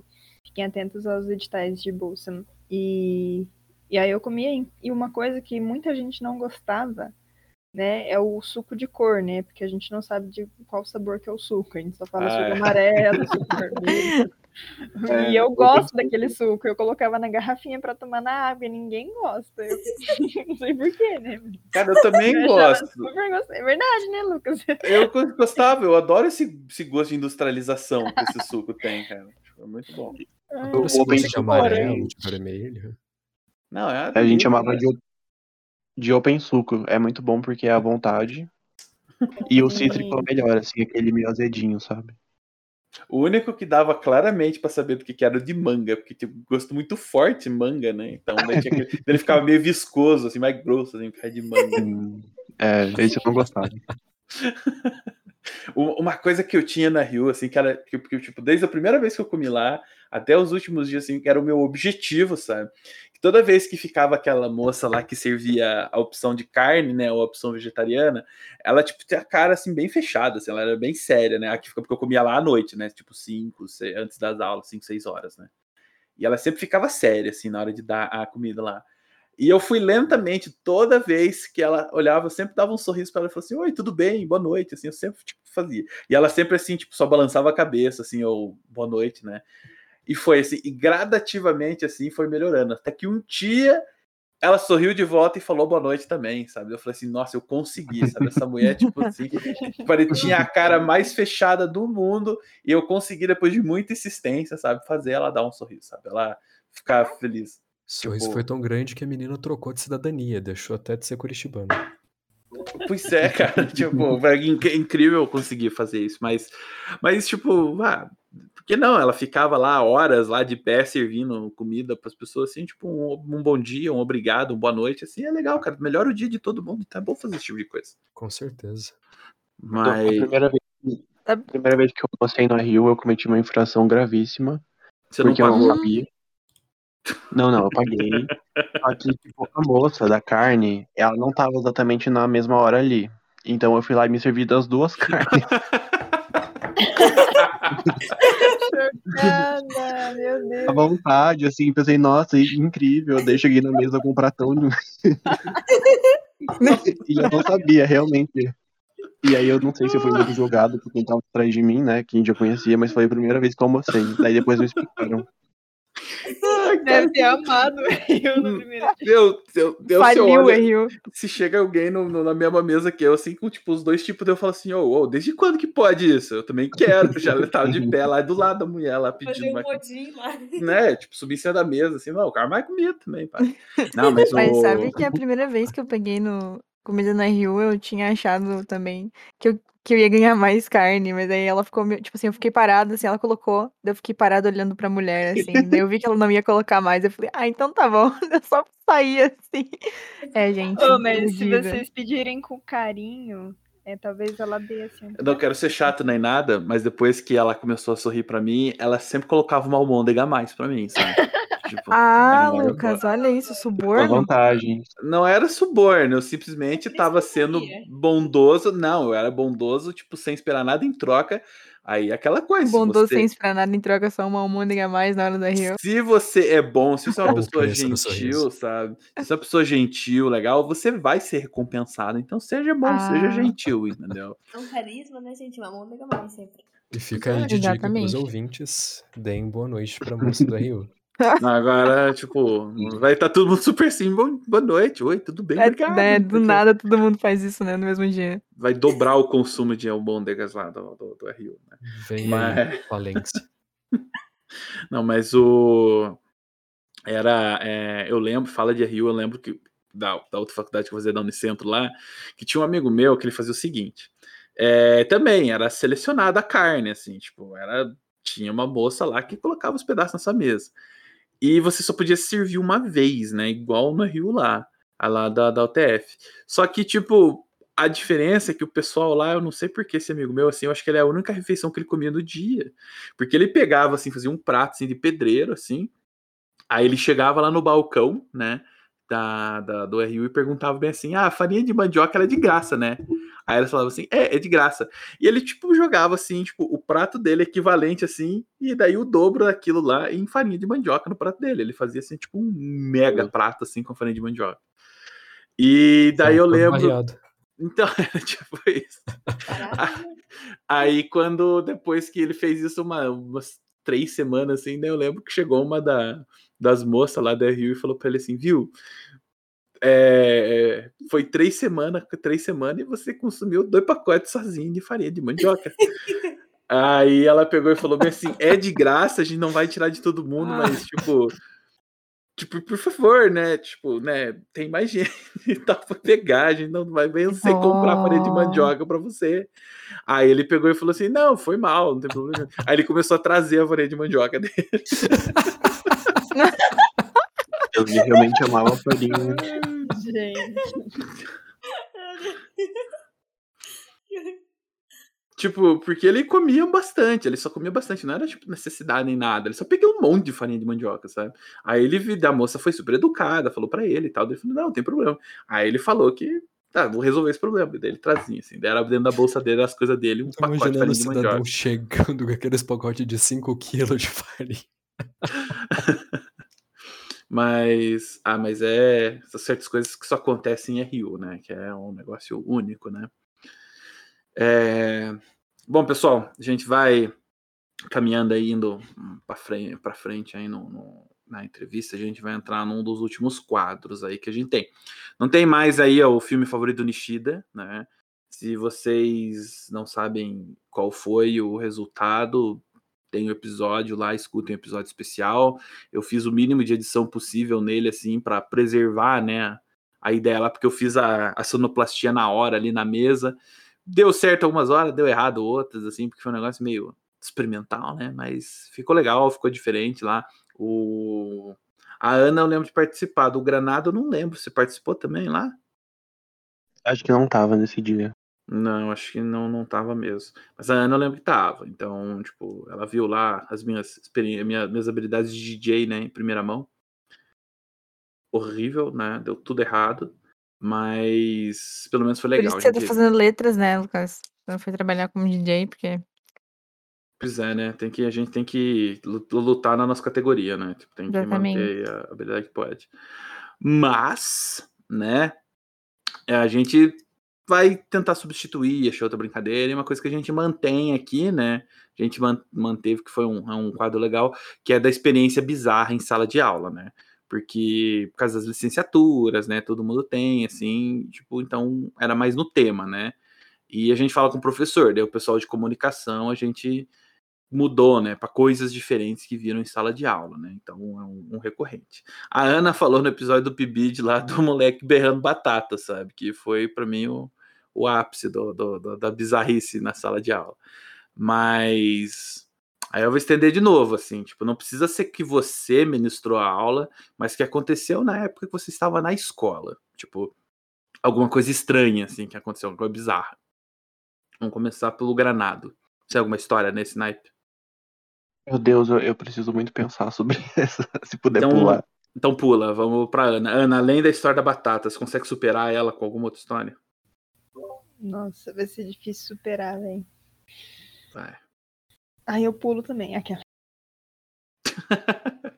Fiquem atentos aos editais de bolsa. E, e aí eu comia, e uma coisa que muita gente não gostava, né, é o suco de cor, né? Porque a gente não sabe de qual sabor que é o suco. A gente só fala Ah, suco é. amarelo, suco vermelho. É, e eu eu gosto pensei- daquele suco. Eu colocava na garrafinha pra tomar na água e ninguém gosta. Eu não sei porquê, né? Cara, eu também Eu gosto. É verdade, né, Lucas? Eu go- gostava, eu adoro esse, esse gosto de industrialização que esse suco tem, cara. É muito bom. Adoro esse o open gosto de amarelo, de vermelho. Não, é uma A gente chamava de, de open suco. É muito bom porque é à vontade. E o cítrico é melhor, assim, aquele meio azedinho, sabe? O único que dava claramente pra saber do que, que era de manga, porque tinha um gosto muito forte manga, né? Então aquele- ele ficava meio viscoso, assim, mais grosso, assim, de manga. É, esse eu não gostava. Uma coisa que eu tinha na Rio, assim, que era, que, que, tipo, desde a primeira vez que eu comi lá, até os últimos dias, assim, que era o meu objetivo, sabe? Toda vez que ficava aquela moça lá que servia a opção de carne, né, ou a opção vegetariana, ela, tipo, tinha a cara, assim, bem fechada, assim, ela era bem séria, né? Aqui fica porque eu comia lá à noite, né? Tipo, cinco, antes das aulas, cinco, seis horas, né? E ela sempre ficava séria, assim, na hora de dar a comida lá. E eu fui lentamente, toda vez que ela olhava, eu sempre dava um sorriso para ela e falava assim: Oi, tudo bem, boa noite. Assim, eu sempre tipo, fazia. E ela sempre assim, tipo, só balançava a cabeça, assim, ou boa noite, né? E foi assim, e gradativamente assim foi melhorando. Até que um dia ela sorriu de volta e falou boa noite também, sabe? Eu falei assim, nossa, eu consegui, sabe? Essa mulher, tipo assim, pare- tinha a cara mais fechada do mundo e eu consegui, depois de muita insistência, sabe, fazer ela dar um sorriso, sabe? Ela ficar feliz. O sorriso Tipo- foi tão grande que a menina trocou de cidadania, deixou até de ser curitibano. Pois é, cara, tipo, inc- incrível eu conseguir fazer isso, mas, mas tipo, ah, por que não? Ela ficava lá horas lá de pé servindo comida para as pessoas, assim, tipo, um, um bom dia, um obrigado, uma boa noite, assim, é legal, cara, melhora o dia de todo mundo, tá bom fazer esse tipo de coisa. Com certeza. Então, A Mas primeira vez, a primeira vez que eu passei no Rio, eu cometi uma infração gravíssima. você não porque eu pagou. não sabia. Não, não, eu paguei. Que, tipo, a moça da carne, ela não tava exatamente na mesma hora ali. Então eu fui lá e me servi das duas carnes. Chocada, meu Deus. à vontade, assim, pensei, nossa, incrível. Daí cheguei na mesa com um pratão. e eu não sabia, realmente. E aí eu não sei se eu fui muito julgado por quem tava atrás de mim, né? Quem já conhecia, mas foi a primeira vez que eu almocei. Daí depois me explicaram. Deve ter amado eu no primeiro dia. Eu, eu, eu, se, o se chega alguém no- no- na mesma mesa que eu, assim, com tipo os dois tipos, eu falo assim, ô, ô, desde quando que pode isso? Eu também quero. Já ele tava de pé lá do lado da mulher lá pedindo Fazer um mais modinho lá. né? Tipo, subir em cima da mesa, assim, não, o cara mais comida também, pai. Não, mas, Mas o... sabe que a primeira vez que eu peguei no comida no RU, eu tinha achado também que eu que eu ia ganhar mais carne, mas aí ela ficou, meio- tipo assim, eu fiquei parada, assim, ela colocou, daí eu fiquei parada olhando pra mulher, assim, daí eu vi que ela não ia colocar mais, eu falei, ah, então tá bom, eu só saí, assim. É, gente, Ô, mas se vocês pedirem com carinho, é, talvez ela dê assim. Eu não quero ser chato nem nada, mas depois que ela começou a sorrir pra mim, ela sempre colocava uma almôndega a mais pra mim, sabe? Tipo, Ah, Lucas, olha isso, suborno. vantagem. Não era suborno, eu simplesmente tava sendo sabia. bondoso. Não, eu era bondoso, tipo, sem esperar nada em troca. Aí aquela coisa. se Bondoso você- sem esperar nada em troca, só uma almôndega a mais na hora da rio. Se você é bom, se você é uma pessoa gentil, sabe? Se você é uma pessoa gentil, legal, você vai ser recompensado. Então seja bom, seja Ah. gentil, entendeu? É um carisma, né, gente? Uma mão legal mais sempre. E fica aí de dica pros Exatamente. ouvintes. Deem boa noite pra moça do RU. Agora, tipo, vai estar todo mundo super bom, boa noite, oi, tudo bem? É, Obrigado. né, do o quê. nada todo mundo faz isso, né, no mesmo dia. Vai dobrar o consumo de almôndegas lá do, do, do RU, né? Vem Mas- falência. Não, mas o. Era. é, eu lembro, fala de Rio, eu lembro que da, da outra faculdade que eu fazia da Unicentro lá, que tinha um amigo meu que ele fazia o seguinte. é, também era selecionada a carne, assim, tipo, era. Tinha uma moça lá que colocava os pedaços na sua mesa. E você só podia servir uma vez, né? Igual no Rio lá, a lá da, da UTF. Só que, tipo, a diferença é que o pessoal lá, eu não sei por que esse amigo meu, assim, eu acho que ele é a única refeição que ele comia no dia. Porque ele pegava, assim, fazia um prato, assim, de pedreiro, assim. Aí ele chegava lá no balcão, né, da, da- do RU e perguntava bem assim, ah, farinha de mandioca, ela é de graça, né? Aí eles falavam assim, é, é de graça. E ele, tipo, jogava, assim, tipo, o prato dele equivalente, assim, e daí o dobro daquilo lá em farinha de mandioca no prato dele. Ele fazia, assim, tipo, um mega prato, assim, com farinha de mandioca. E daí eu Todo lembro... variado. Então, era tipo isso. Aí, quando depois que ele fez isso uma- umas três semanas, assim, né? Eu lembro que chegou uma da, das moças lá da Rio e falou pra ele assim, viu? É, foi três semanas, três semanas e você consumiu dois pacotes sozinho de farinha de mandioca. Aí ela pegou e falou bem assim: é de graça, a gente não vai tirar de todo mundo, mas tipo. Tipo, por favor, né? Tipo, né? Tem mais gente e tal pra pegar, a gente não vai bem você comprar farinha de Oh. mandioca pra você. Aí ele pegou e falou assim: não, foi mal, não tem problema. Aí ele começou a trazer a farinha de mandioca dele. Eu realmente amava farinha. Gente. Tipo, porque ele comia bastante, ele só comia bastante, não era tipo necessidade nem nada, ele só pegou um monte de farinha de mandioca, sabe? Aí ele, vi- a moça foi super educada, falou pra ele e tal, ele falou, não, não tem problema. Aí ele falou que, tá, vou resolver esse problema, daí ele trazia, assim, daí era dentro da bolsa dele as coisas dele, um Tô pacote de farinha de mandioca. chegando com aqueles pacotes de 5 quilos de farinha. Mas, ah, mas é certas coisas que só acontecem em RU, né? Que é um negócio único, né? É, Bom, pessoal, a gente vai caminhando aí, indo para frente, frente aí no, no- na entrevista, a gente vai entrar num dos últimos quadros aí que a gente tem. Não tem mais aí o filme favorito do Nishida, né? Se vocês não sabem qual foi o resultado, tem o episódio lá, escutem o episódio especial. Eu fiz o mínimo de edição possível nele, assim, para preservar, né, a ideia lá, porque eu fiz a, a sonoplastia na hora ali na mesa. Deu certo algumas horas, deu errado outras, assim, porque foi um negócio meio experimental, né? Mas ficou legal, ficou diferente lá. O... A Ana eu lembro de participar, do Granado eu não lembro. Você participou também lá? Acho que não tava nesse dia. Não, acho que não, não tava mesmo. Mas a Ana eu lembro que tava. Então, tipo, ela viu lá as minhas experiências, minha, minhas habilidades de DJ, né, em primeira mão. Horrível, né? Deu tudo errado. Mas pelo menos foi Por legal. isso que você tá fazendo letras, né, Lucas? Você não foi trabalhar como DJ, porque. Pois é, né? Tem que, a gente tem que lu- lutar na nossa categoria, né? Tipo, tem que Exatamente. manter a habilidade que pode. Mas, né? A gente vai tentar substituir essa outra brincadeira. E uma coisa que a gente mantém aqui, né? A gente man- manteve que foi um, é um quadro legal, que é da experiência bizarra em sala de aula, né? Porque por causa das licenciaturas, né? Todo mundo tem, assim, tipo, então era mais no tema, né? E a gente fala com o professor, daí o pessoal de comunicação, a gente mudou, né, para coisas diferentes que viram em sala de aula, né? Então é um, um recorrente. A Ana falou no episódio do PIBID lá do moleque berrando batata, sabe? Que foi para mim o, o ápice do, do, do, da bizarrice na sala de aula. Mas aí eu vou estender de novo, assim, tipo, não precisa ser que você ministrou a aula, mas que aconteceu na época que você estava na escola. Tipo, alguma coisa estranha, assim, que aconteceu, alguma coisa bizarra. Vamos começar pelo granado. Tem alguma história nesse naipe? Meu Deus, eu, eu preciso muito pensar sobre essa, se puder Então, pular. então pula, vamos pra Ana. Ana, além da história da batata, você consegue superar ela com alguma outra história? Nossa, vai ser difícil superar, velho. Vai. Aí eu pulo também. Aquela.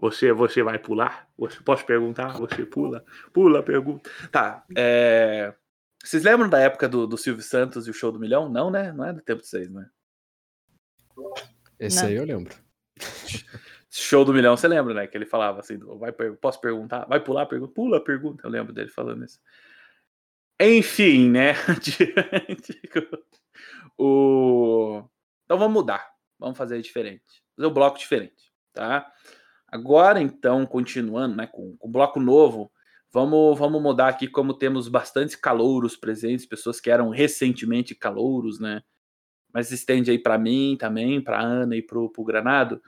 Você, você vai pular? Você, posso perguntar? Você pula? Pula, pergunta. Tá. é, Vocês lembram da época do, do Silvio Santos e o Show do Milhão? Não, né? Não é do tempo de vocês, né? Esse Não. aí eu lembro. Show do Milhão, você lembra, né? Que ele falava assim: vai, posso perguntar? Vai pular? Pergunta? Pula, pergunta. Eu lembro dele falando isso. Enfim, né? O... Então vamos mudar. Vamos fazer diferente. Fazer um bloco diferente, tá? Agora, então, continuando né, com o bloco novo, vamos, vamos mudar aqui como temos bastante calouros presentes, pessoas que eram recentemente calouros, né? Mas estende aí para mim também, para Ana e pro, pro Granado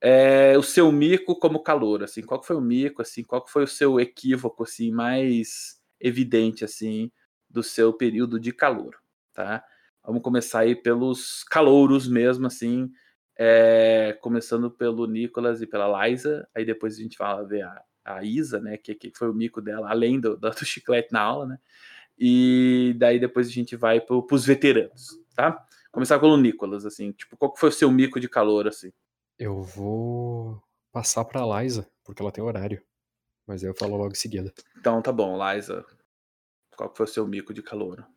é, o seu mico como calor, assim, qual foi o mico, assim, qual foi o seu equívoco, assim, mais evidente, assim, do seu período de calor, tá? Vamos começar aí pelos calouros mesmo, assim, é, começando pelo Nicolas e pela Liza, aí depois a gente fala ver a, a Isa, né, que, que foi o mico dela, além do, do chiclete na aula, né, e daí depois a gente vai pro, pros veteranos, tá? Começar pelo Nicolas, assim, tipo, qual que foi o seu mico de calor, assim? Eu vou passar pra Liza, porque ela tem horário. Mas aí eu falo logo em seguida. Então tá bom, Liza. Qual que foi o seu mico de calor?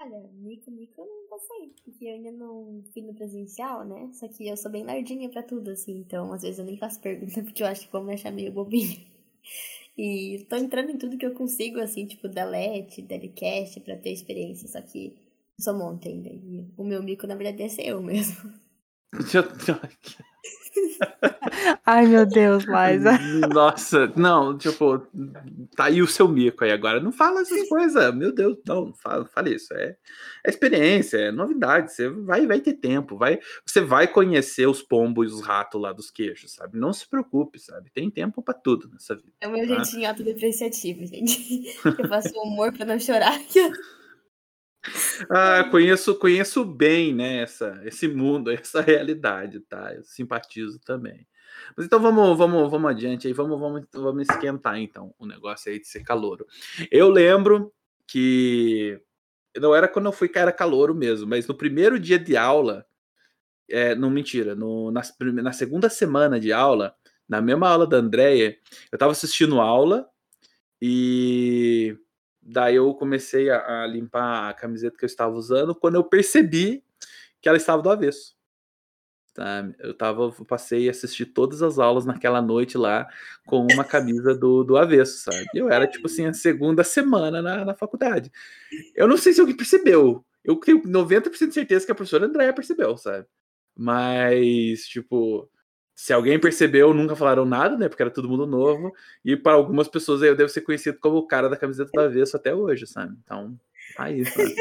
Olha, mico, mico eu não passei, porque eu ainda não fui no presencial, né? Só que eu sou bem lardinha pra tudo, assim, então às vezes eu nem faço pergunta porque eu acho que vão me achar meio bobinha. E tô entrando em tudo que eu consigo, assim, tipo da LET, Delicast, pra ter experiência, só que monta ainda. E o meu mico, na verdade, é ser eu mesmo. Ai, meu Deus, Liza. Nossa, não, tipo, tá aí o seu mico aí agora. Não fala essas coisas, meu Deus, não, não fala, fala isso. É, é experiência, é novidade. Você vai, vai ter tempo, vai, você vai conhecer os pombos e os ratos lá dos queijos, sabe? Não se preocupe, sabe? Tem tempo pra tudo nessa vida. É o meu Ah. jeitinho autodepreciativo, gente. Eu faço humor pra não chorar. Ah, conheço, conheço bem, né, essa, esse mundo, essa realidade, tá? Eu simpatizo também. Mas então vamos, vamos, vamos adiante aí, vamos, vamos, vamos esquentar então o negócio aí de ser calouro. Eu lembro que não era quando eu fui que era calouro mesmo, mas no primeiro dia de aula, é, não mentira, no, na, na segunda semana de aula, na mesma aula da Andrea, eu tava assistindo aula e daí eu comecei a, a limpar a camiseta que eu estava usando quando eu percebi que ela estava do avesso. Tá? Eu tava, passei a assistir todas as aulas naquela noite lá com uma camisa do, do avesso, sabe? Eu era tipo assim a segunda semana na, na faculdade. Eu não sei se alguém percebeu. Eu tenho 90% de certeza que a professora Andréia percebeu, sabe? Mas, tipo, se alguém percebeu, nunca falaram nada, né? Porque era todo mundo novo. E para algumas pessoas aí eu devo ser conhecido como o cara da camiseta do avesso até hoje, sabe? Então, aí, sabe?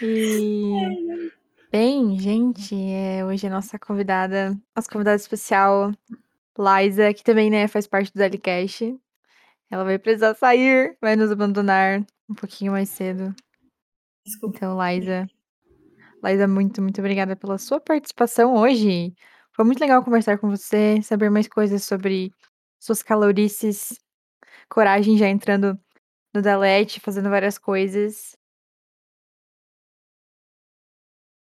E bem, gente, é, hoje a nossa convidada, nossa convidada especial, Liza, que também, né, faz parte do Delicast. Ela vai precisar sair, vai nos abandonar um pouquinho mais cedo. Desculpa. Então, Liza, Liza, muito, muito obrigada pela sua participação hoje. Foi muito legal conversar com você, saber mais coisas sobre suas calorices, coragem já entrando no Delete, fazendo várias coisas.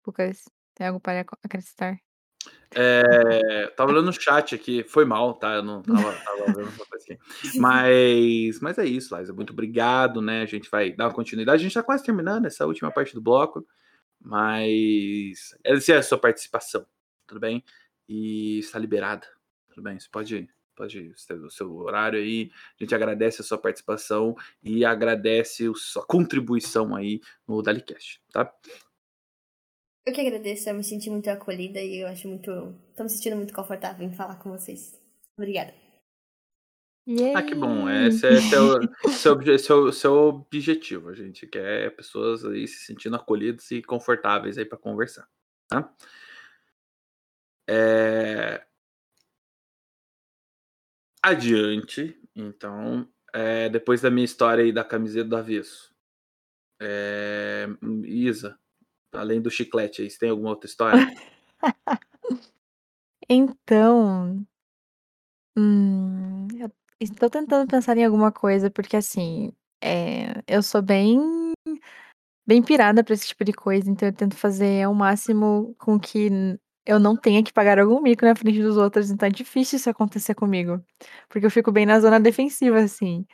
Lucas, tem algo para ac- acrescentar? É, tava olhando no chat aqui, foi mal, tá? Eu não tava, tava vendo essa coisa aqui. Mas, mas é isso, Liza. Muito obrigado, né? A gente vai dar uma continuidade. A gente tá quase terminando essa última parte do bloco. Mas essa é a sua participação, tudo bem? E está liberada, tudo bem? Você pode, pode ter o seu horário aí. A gente agradece a sua participação e agradece a sua contribuição aí no Dalicast, tá? Eu que agradeço, eu me senti muito acolhida e eu acho muito. tô me sentindo muito confortável em falar com vocês. Obrigada. Ah, que bom. Yay! Esse é seu, seu, seu, seu objetivo. A gente quer pessoas aí se sentindo acolhidas e confortáveis aí para conversar. Tá? É... Adiante, então, é, depois da minha história aí da camiseta do avesso. É... Isa, além do chiclete aí, você tem alguma outra história? Então, hum, eu estou tentando pensar em alguma coisa, porque assim, é, eu sou bem, bem pirada pra esse tipo de coisa, então eu tento fazer ao máximo com que eu não tenha que pagar algum mico na frente dos outros, então é difícil isso acontecer comigo, porque eu fico bem na zona defensiva, assim.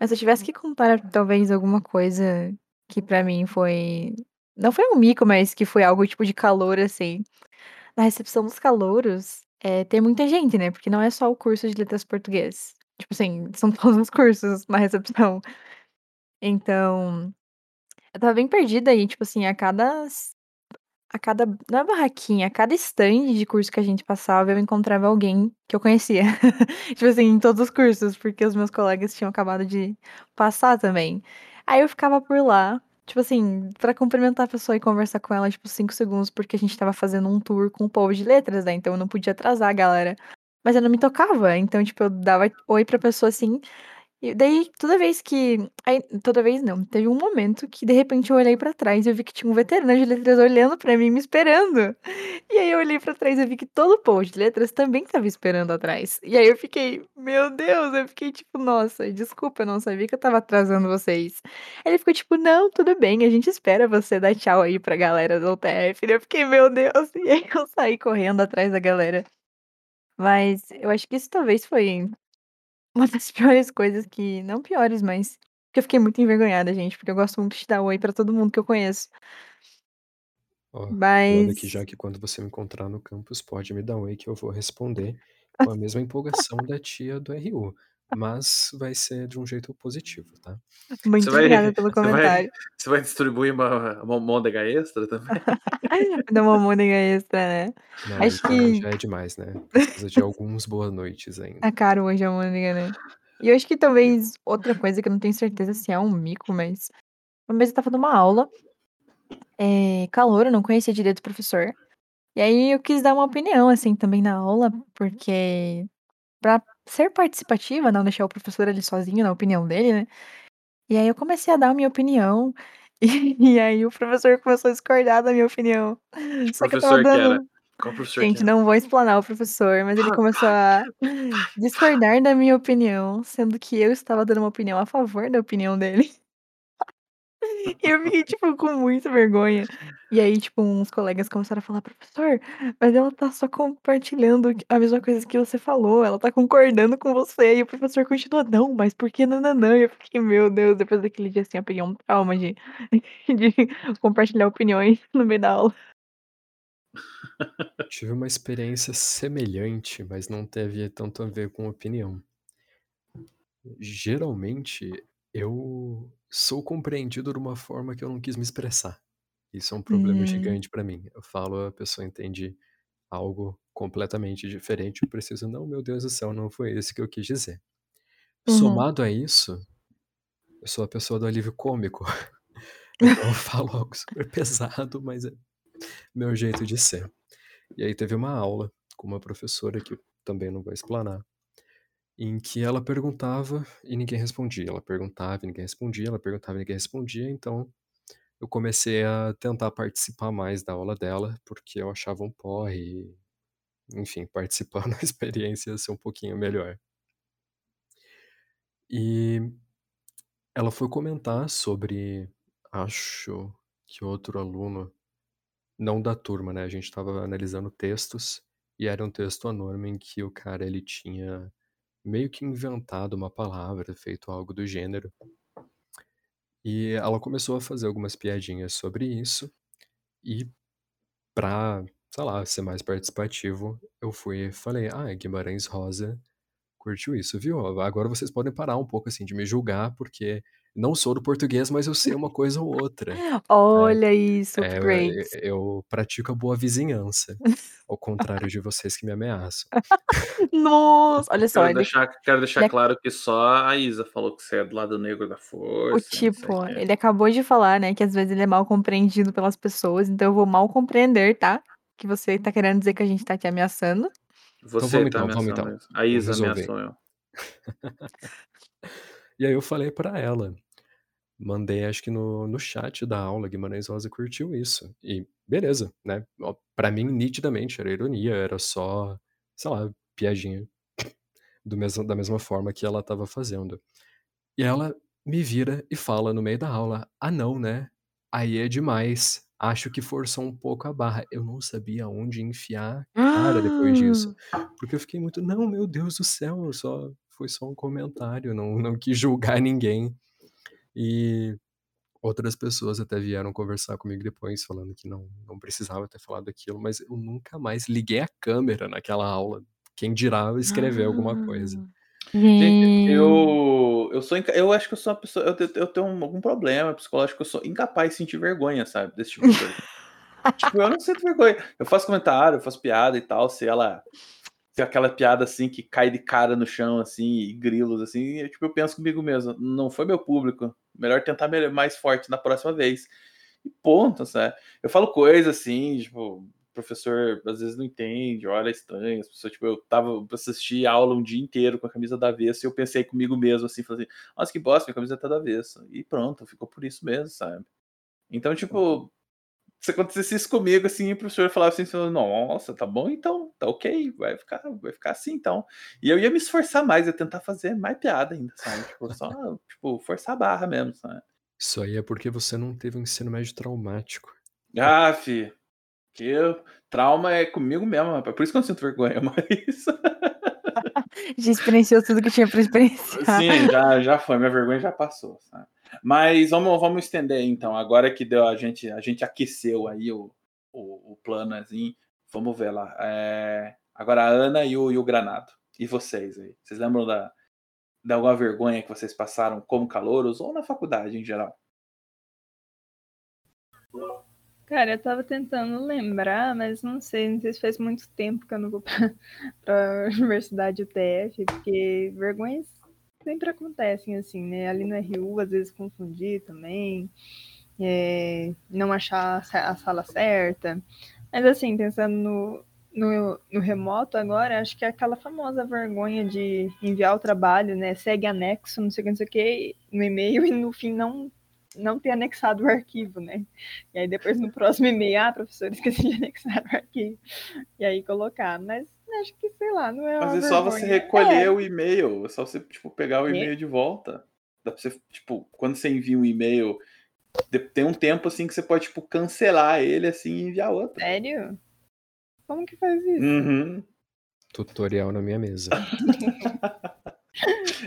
Mas se eu tivesse que contar talvez alguma coisa que pra mim foi, não foi um mico, mas que foi algo tipo de calor, assim. Na recepção dos calouros, eh, tem muita gente, né, porque não é só o curso de letras português. Tipo assim, são todos os cursos na recepção. Então, eu estava bem perdida e, tipo assim, a cada a cada não é barraquinha, a cada stand de curso que a gente passava, eu encontrava alguém que eu conhecia. Tipo assim, em todos os cursos, porque os meus colegas tinham acabado de passar também. Aí eu ficava por lá, tipo assim, pra cumprimentar a pessoa e conversar com ela, tipo, 5 segundos, porque a gente estava fazendo um tour com o povo de letras, né, então eu não podia atrasar a galera. Mas eu não me tocava, então, tipo, eu dava oi pra pessoa, assim, e daí toda vez que aí toda vez não, teve um momento que de repente eu olhei pra trás e eu vi que tinha um veterano de letras olhando pra mim, me esperando. E aí eu olhei pra trás e vi que todo o povo de letras também estava esperando atrás. E aí eu fiquei: "Meu Deus", eu fiquei tipo: "Nossa, desculpa, eu não sabia que eu estava atrasando vocês". Ele ficou tipo: "Não, tudo bem, a gente espera você dar tchau aí pra galera do UTF". Daí eu fiquei: "Meu Deus", e aí eu saí correndo atrás da galera. Mas eu acho que isso talvez foi uma das piores coisas que não piores, mas que eu fiquei muito envergonhada, gente, porque eu gosto muito de dar oi pra todo mundo que eu conheço. Ó, falando aqui Mas já que quando você me encontrar no campus, pode me dar oi que eu vou responder com a mesma empolgação da tia do RU, mas vai ser de um jeito positivo, tá? Você Muito vai, obrigada pelo você vai, comentário. você vai distribuir uma, uma môndega extra também? Dar uma almôndega extra, né. Não, Acho que já é demais, né? Precisa de alguns boa noites ainda. tá caro hoje a almôndega, né. E eu acho que talvez outra coisa que eu não tenho certeza se é um mico, mas uma vez eu estava numa aula, eh, calouro, eu não conhecia direito o professor, e aí eu quis dar uma opinião, assim, também na aula, porque pra ser participativa, não deixar o professor ali sozinho na opinião dele, né. E aí eu comecei a dar a minha opinião, e aí o professor começou a discordar da minha opinião. Que Só que eu era? dando Qual professor gente, não vou explanar o professor, mas ele começou a discordar da minha opinião, sendo que eu estava dando uma opinião a favor da opinião dele. E eu fiquei, tipo, com muita vergonha. E aí, tipo, uns colegas começaram a falar: "Professor, mas ela tá só compartilhando a mesma coisa que você falou, ela tá concordando com você", e o professor continuou: "Não, mas por que nã-nã-nã", e eu fiquei: "Meu Deus", depois daquele dia, assim, eu peguei um trauma de de compartilhar opiniões no meio da aula. Tive uma experiência semelhante, mas não teve tanto a ver com opinião. Geralmente, eu sou compreendido de uma forma que eu não quis me expressar. Isso é um problema Hum. gigante pra mim. Eu falo, a pessoa entende algo completamente diferente, eu preciso: "Não, meu Deus do céu, não foi isso que eu quis dizer". Uhum. Somado a isso, eu sou a pessoa do alívio cômico, então eu falo algo super pesado, mas é meu jeito de ser. E aí teve uma aula com uma professora, que eu também não vou explanar, em que ela perguntava e ninguém respondia, ela perguntava e ninguém respondia, ela perguntava e ninguém respondia, então eu comecei a tentar participar mais da aula dela, porque eu achava um porre e, enfim, participar na experiência ia ser um pouquinho melhor. E ela foi comentar sobre acho que outro aluno, não da turma, né, a gente estava analisando textos, e era um texto anônimo em que o cara ele tinha meio que inventado uma palavra, feito algo do gênero. E ela começou a fazer algumas piadinhas sobre isso, e pra, sei lá, ser mais participativo, eu fui e falei: "Ah, Guimarães Rosa curtiu isso, viu? Agora vocês podem parar um pouco, assim, de me julgar, porque não sou do português, mas eu sei uma coisa ou outra. né? Olha isso, É, eu, eu pratico a boa vizinhança, ao contrário de vocês que me ameaçam. Nossa, olha só, Quero ele, deixar, quero deixar ele é- claro que só a Isa falou que você é do lado negro da o força. não sei tipo, quê. ele acabou de falar, né, que às vezes ele é mal compreendido pelas pessoas, então eu vou mal compreender, tá? Que você tá querendo dizer que a gente tá te ameaçando. Você vamos tá então, vamos ameaçando então. isso. A Isa ameaçou eu. E aí eu falei pra ela, mandei acho que no, no chat da aula, Guimarães Rosa curtiu isso. E beleza, né? Ó, Pra mim, nitidamente, era ironia, era só, sei lá, piadinha. Do mesmo, da mesma forma que ela tava fazendo. E ela me vira e fala no meio da aula: Ah, não, né? Aí é demais. Acho que forçou um pouco a barra. Eu não sabia onde enfiar a cara depois disso. Porque eu fiquei muito, não, meu Deus do céu, só foi só um comentário, não, não quis julgar ninguém. E outras pessoas até vieram conversar comigo depois, falando que não, não precisava ter falado aquilo, mas eu nunca mais liguei a câmera naquela aula. Quem dirá escrever alguma coisa. Gente, Gente, eu, eu sou eu acho que eu sou uma pessoa, eu, eu tenho um- algum problema psicológico, eu sou incapaz de sentir vergonha, sabe, desse tipo de coisa. tipo, eu não sinto vergonha. Eu faço comentário, eu faço piada e tal, se ela se aquela piada assim que cai de cara no chão assim e grilos assim, eu, tipo, eu penso comigo mesmo, não foi meu público, melhor tentar mais forte na próxima vez. E ponto, sabe? Eu falo coisa assim, tipo, professor às vezes não entende, olha estranho, as pessoas, tipo, eu tava assisti aula um dia inteiro com a camisa da avesso e eu pensei comigo mesmo assim, falei assim, nossa, que bosta, minha camisa tá da avesso. E pronto, ficou por isso mesmo, sabe? Então, tipo, se acontecesse isso comigo, assim, o professor falava assim, nossa, tá bom então, tá ok, vai ficar, vai ficar assim então. E eu ia me esforçar mais, ia tentar fazer mais piada ainda, sabe? Tipo, só, tipo, forçar a barra mesmo, sabe? Isso aí é porque você não teve um ensino médio traumático. Ah, fi, que eu- trauma é comigo mesmo, rapaz. Por isso que eu não sinto vergonha, mas. já experienciou tudo que tinha pra experienciar. Sim, já, já foi, minha vergonha já passou, sabe? Mas vamos, vamos estender então. Agora que deu, a gente, a gente aqueceu aí o, o, o plano assim, vamos ver lá. É, agora a Ana e o, e o Granado. E vocês aí? Vocês lembram da, de alguma vergonha que vocês passaram como calouros ou na faculdade em geral? Cara, eu tava tentando lembrar, mas não sei, não sei se faz muito tempo que eu não vou pra, pra Universidade UTF, porque vergonhas sempre acontecem assim, né? Ali no RU, às vezes confundir também, é, não achar a sa- a sala certa. Mas assim, pensando no, no, no remoto agora, acho que é aquela famosa vergonha de enviar o trabalho, né? Segue anexo, não sei o que, não sei o que, no e-mail e no fim não, não ter anexado o arquivo, né? E aí depois no próximo e-mail, ah, professor, esqueci de anexar o arquivo. E aí colocar. Mas acho que, sei lá, não é uma Mas é só você recolher É, o e-mail, é só você tipo, pegar o É. e-mail de volta. Dá pra você, tipo, quando você envia um e-mail, tem um tempo assim que você pode tipo, cancelar ele assim e enviar outro. sério? Como que faz isso? Uhum. Tutorial na minha mesa.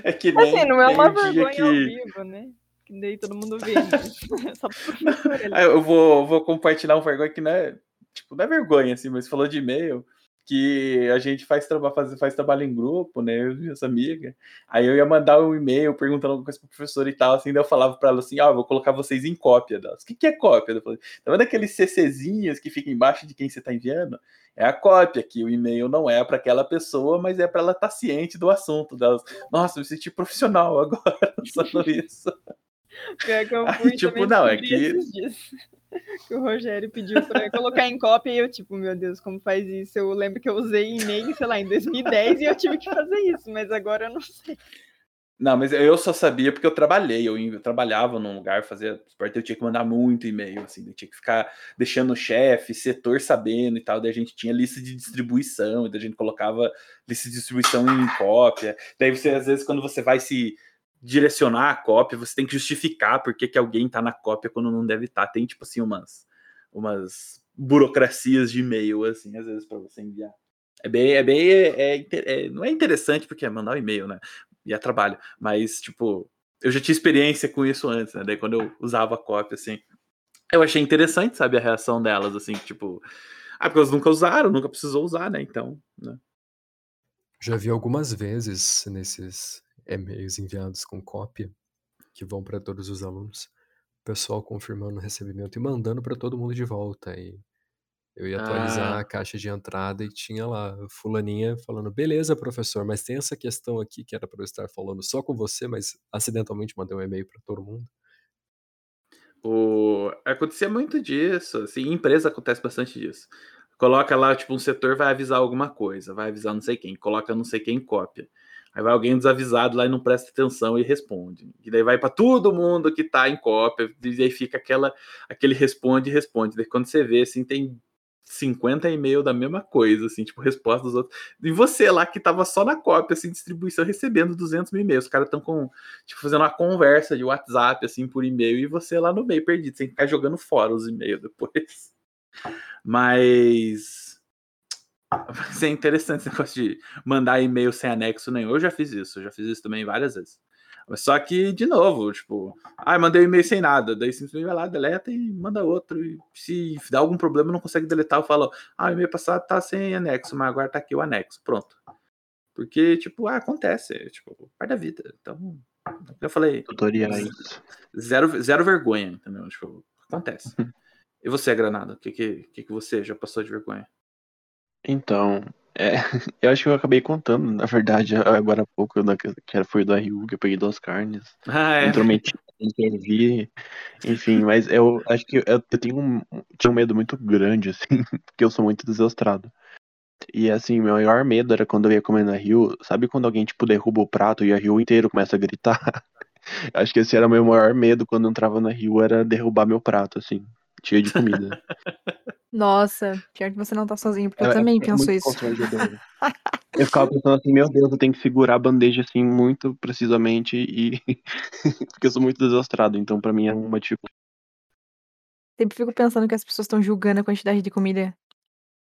É que nem Assim, não é uma um vergonha ao que. vivo, né? Que daí todo mundo vê, né? Só. Ah, eu vou, vou compartilhar um vergonha que não é, tipo, não é vergonha, assim, mas falou de e-mail, que a gente faz, traba, faz, faz trabalho em grupo, né, eu e essa amiga. Aí eu ia mandar um e-mail perguntando alguma coisa pro professor e tal, assim, daí eu falava pra ela assim, ó, eu vou colocar vocês em cópia delas. O que, que é cópia? Eu falei, tá vendo aqueles CCzinhos que ficam embaixo de quem você tá enviando? É a cópia, que o e-mail não é para aquela pessoa, mas é para ela estar ciente do assunto delas. Nossa, me senti profissional agora, falando isso. Pior que eu Aí, fui tipo, também não, é que-. Que o Rogério pediu pra eu colocar em cópia e eu, tipo, meu Deus, como faz isso? Eu lembro que eu usei e-mail, sei lá, em 2010 e eu tive que fazer isso, mas agora eu não sei. Não, mas eu só sabia porque eu trabalhei, eu, eu trabalhava num lugar, fazia esporte, eu tinha que mandar muito e-mail, assim, eu tinha que ficar deixando o chefe, setor sabendo e tal, daí a gente tinha lista de distribuição, daí a gente colocava lista de distribuição em cópia, daí você, às vezes, quando você vai se direcionar a cópia, você tem que justificar por que, alguém tá na cópia quando não deve estar, tem, tipo assim, umas, umas burocracias de e-mail, assim, às vezes, para você enviar. É bem, é bem, é, é, é- não é interessante porque é mandar um e-mail, né? E é trabalho, mas, tipo, eu já tinha experiência com isso antes, né? Daí quando eu usava a cópia, assim, eu achei interessante, sabe, a reação delas, assim, tipo, ah, porque elas nunca usaram, nunca precisou usar, né? Então, né? Já vi algumas vezes nesses e-mails enviados com cópia que vão para todos os alunos. O pessoal confirmando o recebimento e mandando para todo mundo de volta. E eu ia atualizar Ah. a caixa de entrada e tinha lá fulaninha falando: "Beleza, professor, mas tem essa questão aqui que era para eu estar falando só com você, mas acidentalmente mandei um e-mail para todo mundo". O... Acontecia muito disso, assim, em empresa acontece bastante disso. Coloca lá, tipo, um setor vai avisar alguma coisa, vai avisar não sei quem, coloca não sei quem em cópia. Aí vai alguém desavisado lá e não presta atenção e responde. E daí vai para todo mundo que tá em cópia, e aí fica aquela, aquele responde e responde. Daí quando você vê, assim, tem 50 e-mail da mesma coisa, assim, tipo, resposta dos outros. E você lá que tava só na cópia, assim, distribuição, recebendo 200 mil e-mails. Os caras estão com, tipo, fazendo uma conversa de WhatsApp, assim, por e-mail, e você lá no meio perdido, sem ficar jogando fora os e-mails depois. Mas. Mas é interessante esse negócio de mandar e-mail sem anexo nenhum. Eu já fiz isso, eu já fiz isso também várias vezes. Mas só que, de novo, tipo, ah, mandei um e-mail sem nada, daí simplesmente vai lá, deleta e manda outro. E se dá algum problema, não consegue deletar, eu falo, ah, o e-mail passado tá sem anexo, mas agora tá aqui o anexo, pronto. Porque, tipo, ah, acontece, é, tipo, parte da vida. Então, eu falei, Tutoriais. zero, zero vergonha, entendeu? Tipo, acontece. E você, Granada, o que, que, que, que você já passou de vergonha? Então, é, eu acho que eu acabei contando, na verdade, agora há pouco, da- que foi do RU, que eu peguei duas carnes, Ah, é. intrometi, intervi, enfim, mas eu acho que eu, eu tenho um, tinha um medo muito grande, assim, porque eu sou muito desastrado. E assim, meu maior medo era quando eu ia comer na Rio, sabe quando alguém, tipo, derruba o prato e a Rio inteiro começa a gritar? Acho que esse era o meu maior medo quando eu entrava na Rio, era derrubar meu prato, assim, cheio de comida. Nossa, pior que você não tá sozinho, porque eu É- também é penso isso. Eu ficava pensando assim, meu Deus, eu tenho que segurar a bandeja assim muito precisamente e porque eu sou muito desastrado, então pra mim é uma dificuldade. Sempre fico pensando que as pessoas estão julgando a quantidade de comida.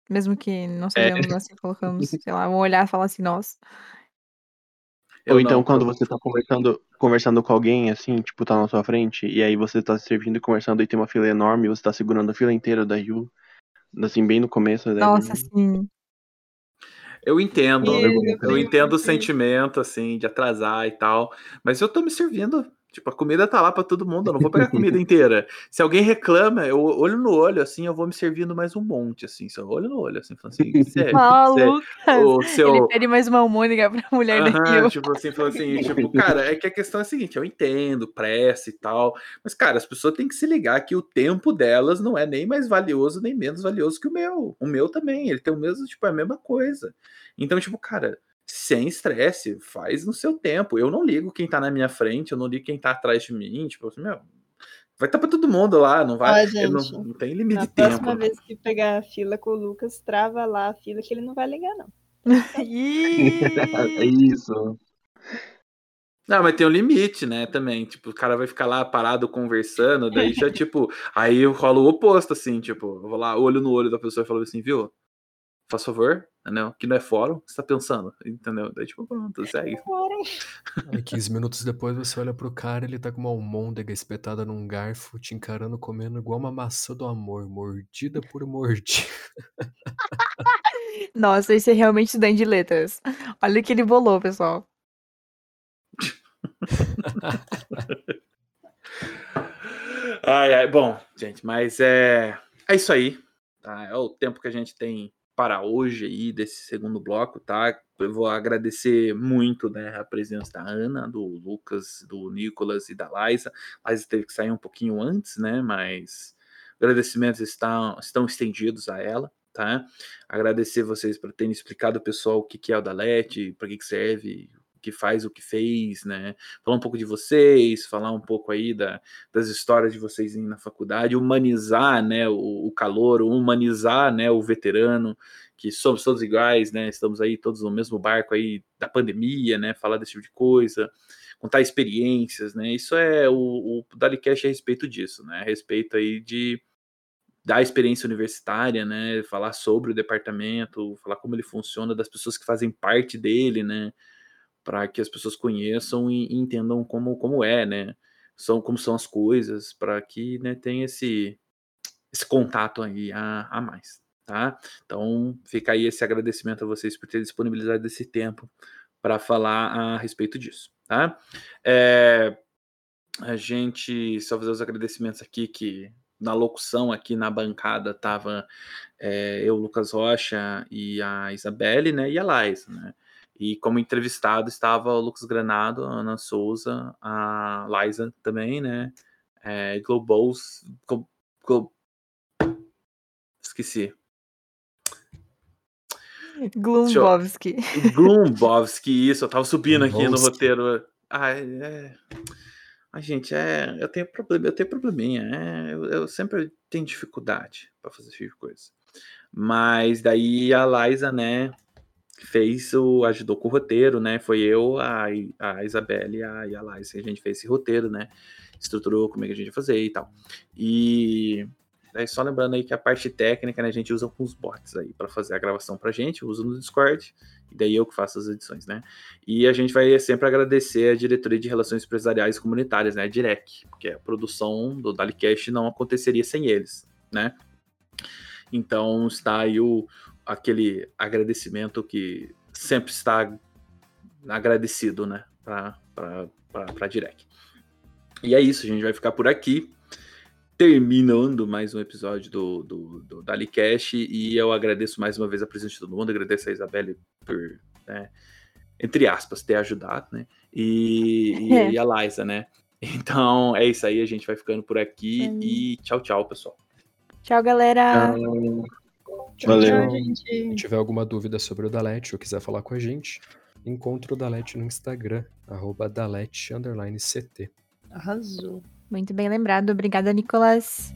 Mesmo que não sejamos nós que colocamos, sei lá, vão olhar e falar assim, nossa. Eu Ou então não, quando eu- você tá conversando, conversando com alguém assim, tipo, tá na sua frente, e aí você tá se servindo e conversando e tem uma fila enorme, e você tá segurando a fila inteira da Rio, assim, bem no começo, né? Nossa, sim. Eu entendo, eu eu entendo o sentimento, assim, de atrasar e tal, mas eu tô me servindo. Tipo, a comida tá lá pra todo mundo, eu não vou pegar a comida inteira. Se alguém reclama, eu olho no olho, assim, eu vou me servindo mais um monte, assim, só olho no olho, assim, falando assim, você, Ah, você, Lucas! o seu, Ele pede mais uma almôndega pra mulher da Aham, Rio. tipo assim, falou assim, tipo, cara, é que a questão é a seguinte, eu entendo, pressa e tal, mas, cara, as pessoas têm que se ligar que o tempo delas não é nem mais valioso, nem menos valioso que o meu. O meu também, ele tem o mesmo, tipo, é a mesma coisa. Então, tipo, cara, sem estresse, faz no seu tempo. Eu não ligo quem tá na minha frente, eu não ligo quem tá atrás de mim, tipo, assim, meu, vai estar pra todo mundo lá, não vai, Ó, ele não, gente, não tem limite Na de tempo. próxima vez que pegar a fila com o Lucas, trava lá a fila que ele não vai ligar, não. É isso. Não, mas tem um limite, né, também. Tipo, o cara vai ficar lá parado conversando, daí já, tipo, aí rola o oposto, assim, tipo, eu vou lá, olho no olho da pessoa e falo assim, viu? Faz favor, entendeu? Que não é fórum, você tá pensando, entendeu? Daí, tipo, pronto, segue. Aí 15 minutos depois você olha pro cara, ele tá com uma almôndega espetada num garfo, te encarando, comendo igual uma maçã do amor, mordida por mordida. Nossa, esse é realmente estudante de letras. Olha o que ele bolou, pessoal. Ai, ai, bom, gente, mas é, é isso aí, tá? É o tempo que a gente tem para hoje aí, desse segundo bloco, tá? Eu vou agradecer muito, né, a presença da Ana, do Lucas, do Nicolas e da Laisa. Laisa teve que sair um pouquinho antes, né, mas agradecimentos estão, estão estendidos a ela, tá? Agradecer vocês por terem explicado ao pessoal o que, que é o Dalete, para que, serve, que faz, o que fez, né? Falar um pouco de vocês, falar um pouco aí da, das histórias de vocês na faculdade, humanizar, né, o, o calor, humanizar, né, o veterano, que somos todos iguais, né? Estamos aí todos no mesmo barco aí da pandemia, né? Falar desse tipo de coisa, contar experiências, né? Isso é o, o Dalicast é a respeito disso, né? A respeito aí de da experiência universitária, né? Falar sobre o departamento, falar como ele funciona, das pessoas que fazem parte dele, né? Para que as pessoas conheçam e, e entendam como, como é, né? São, como são as coisas, para que né, tenha esse, esse contato aí a, a mais, tá? Então, fica aí esse agradecimento a vocês por terem disponibilizado esse tempo para falar a respeito disso, tá? É, a gente só fazer os agradecimentos aqui que na locução aqui na bancada tava é, eu, Lucas Rocha e a Isabelle, né, e a Laís, né? E como entrevistado estava o Lucas Granado, a Ana Souza, a Liza também, né? É, Globos. Glo, Glo, esqueci. Glumbovski. Glumbovski, isso, eu tava subindo aqui no roteiro. Ai, é... Ai, gente, é, eu tenho problema, eu tenho probleminha, é, eu, eu sempre tenho dificuldade para fazer esse tipo de coisa. Mas daí a Liza, né, fez o ajudou com o roteiro, né? Foi eu, a, a Isabelle e a, e a que a gente fez esse roteiro, né? Estruturou como é que a gente ia fazer e tal. E Daí só lembrando aí que a parte técnica, né, a gente usa alguns bots aí para fazer a gravação pra gente, uso no Discord, e daí eu que faço as edições, né? E a gente vai sempre agradecer a diretoria de Relações Empresariais e Comunitárias, né, a DIREC, porque a produção do Dalicast não aconteceria sem eles, né? Então está aí o, aquele agradecimento que sempre está agradecido, né, para a Direct. E é isso, a gente vai ficar por aqui terminando mais um episódio do, do, do DaliCast e eu agradeço mais uma vez a presença de todo mundo, agradeço a Isabelle por, né, entre aspas, ter ajudado, né, e, e, é. e, a Liza, né. Então é isso aí, a gente vai ficando por aqui é. e tchau, tchau, pessoal. Tchau, galera. Tchau. Valeu. Se tiver alguma dúvida sobre o Dalete ou quiser falar com a gente, encontre o Dalete no Instagram, arroba Dalete, CT. Arrasou. Muito bem lembrado. Obrigada, Nicolas.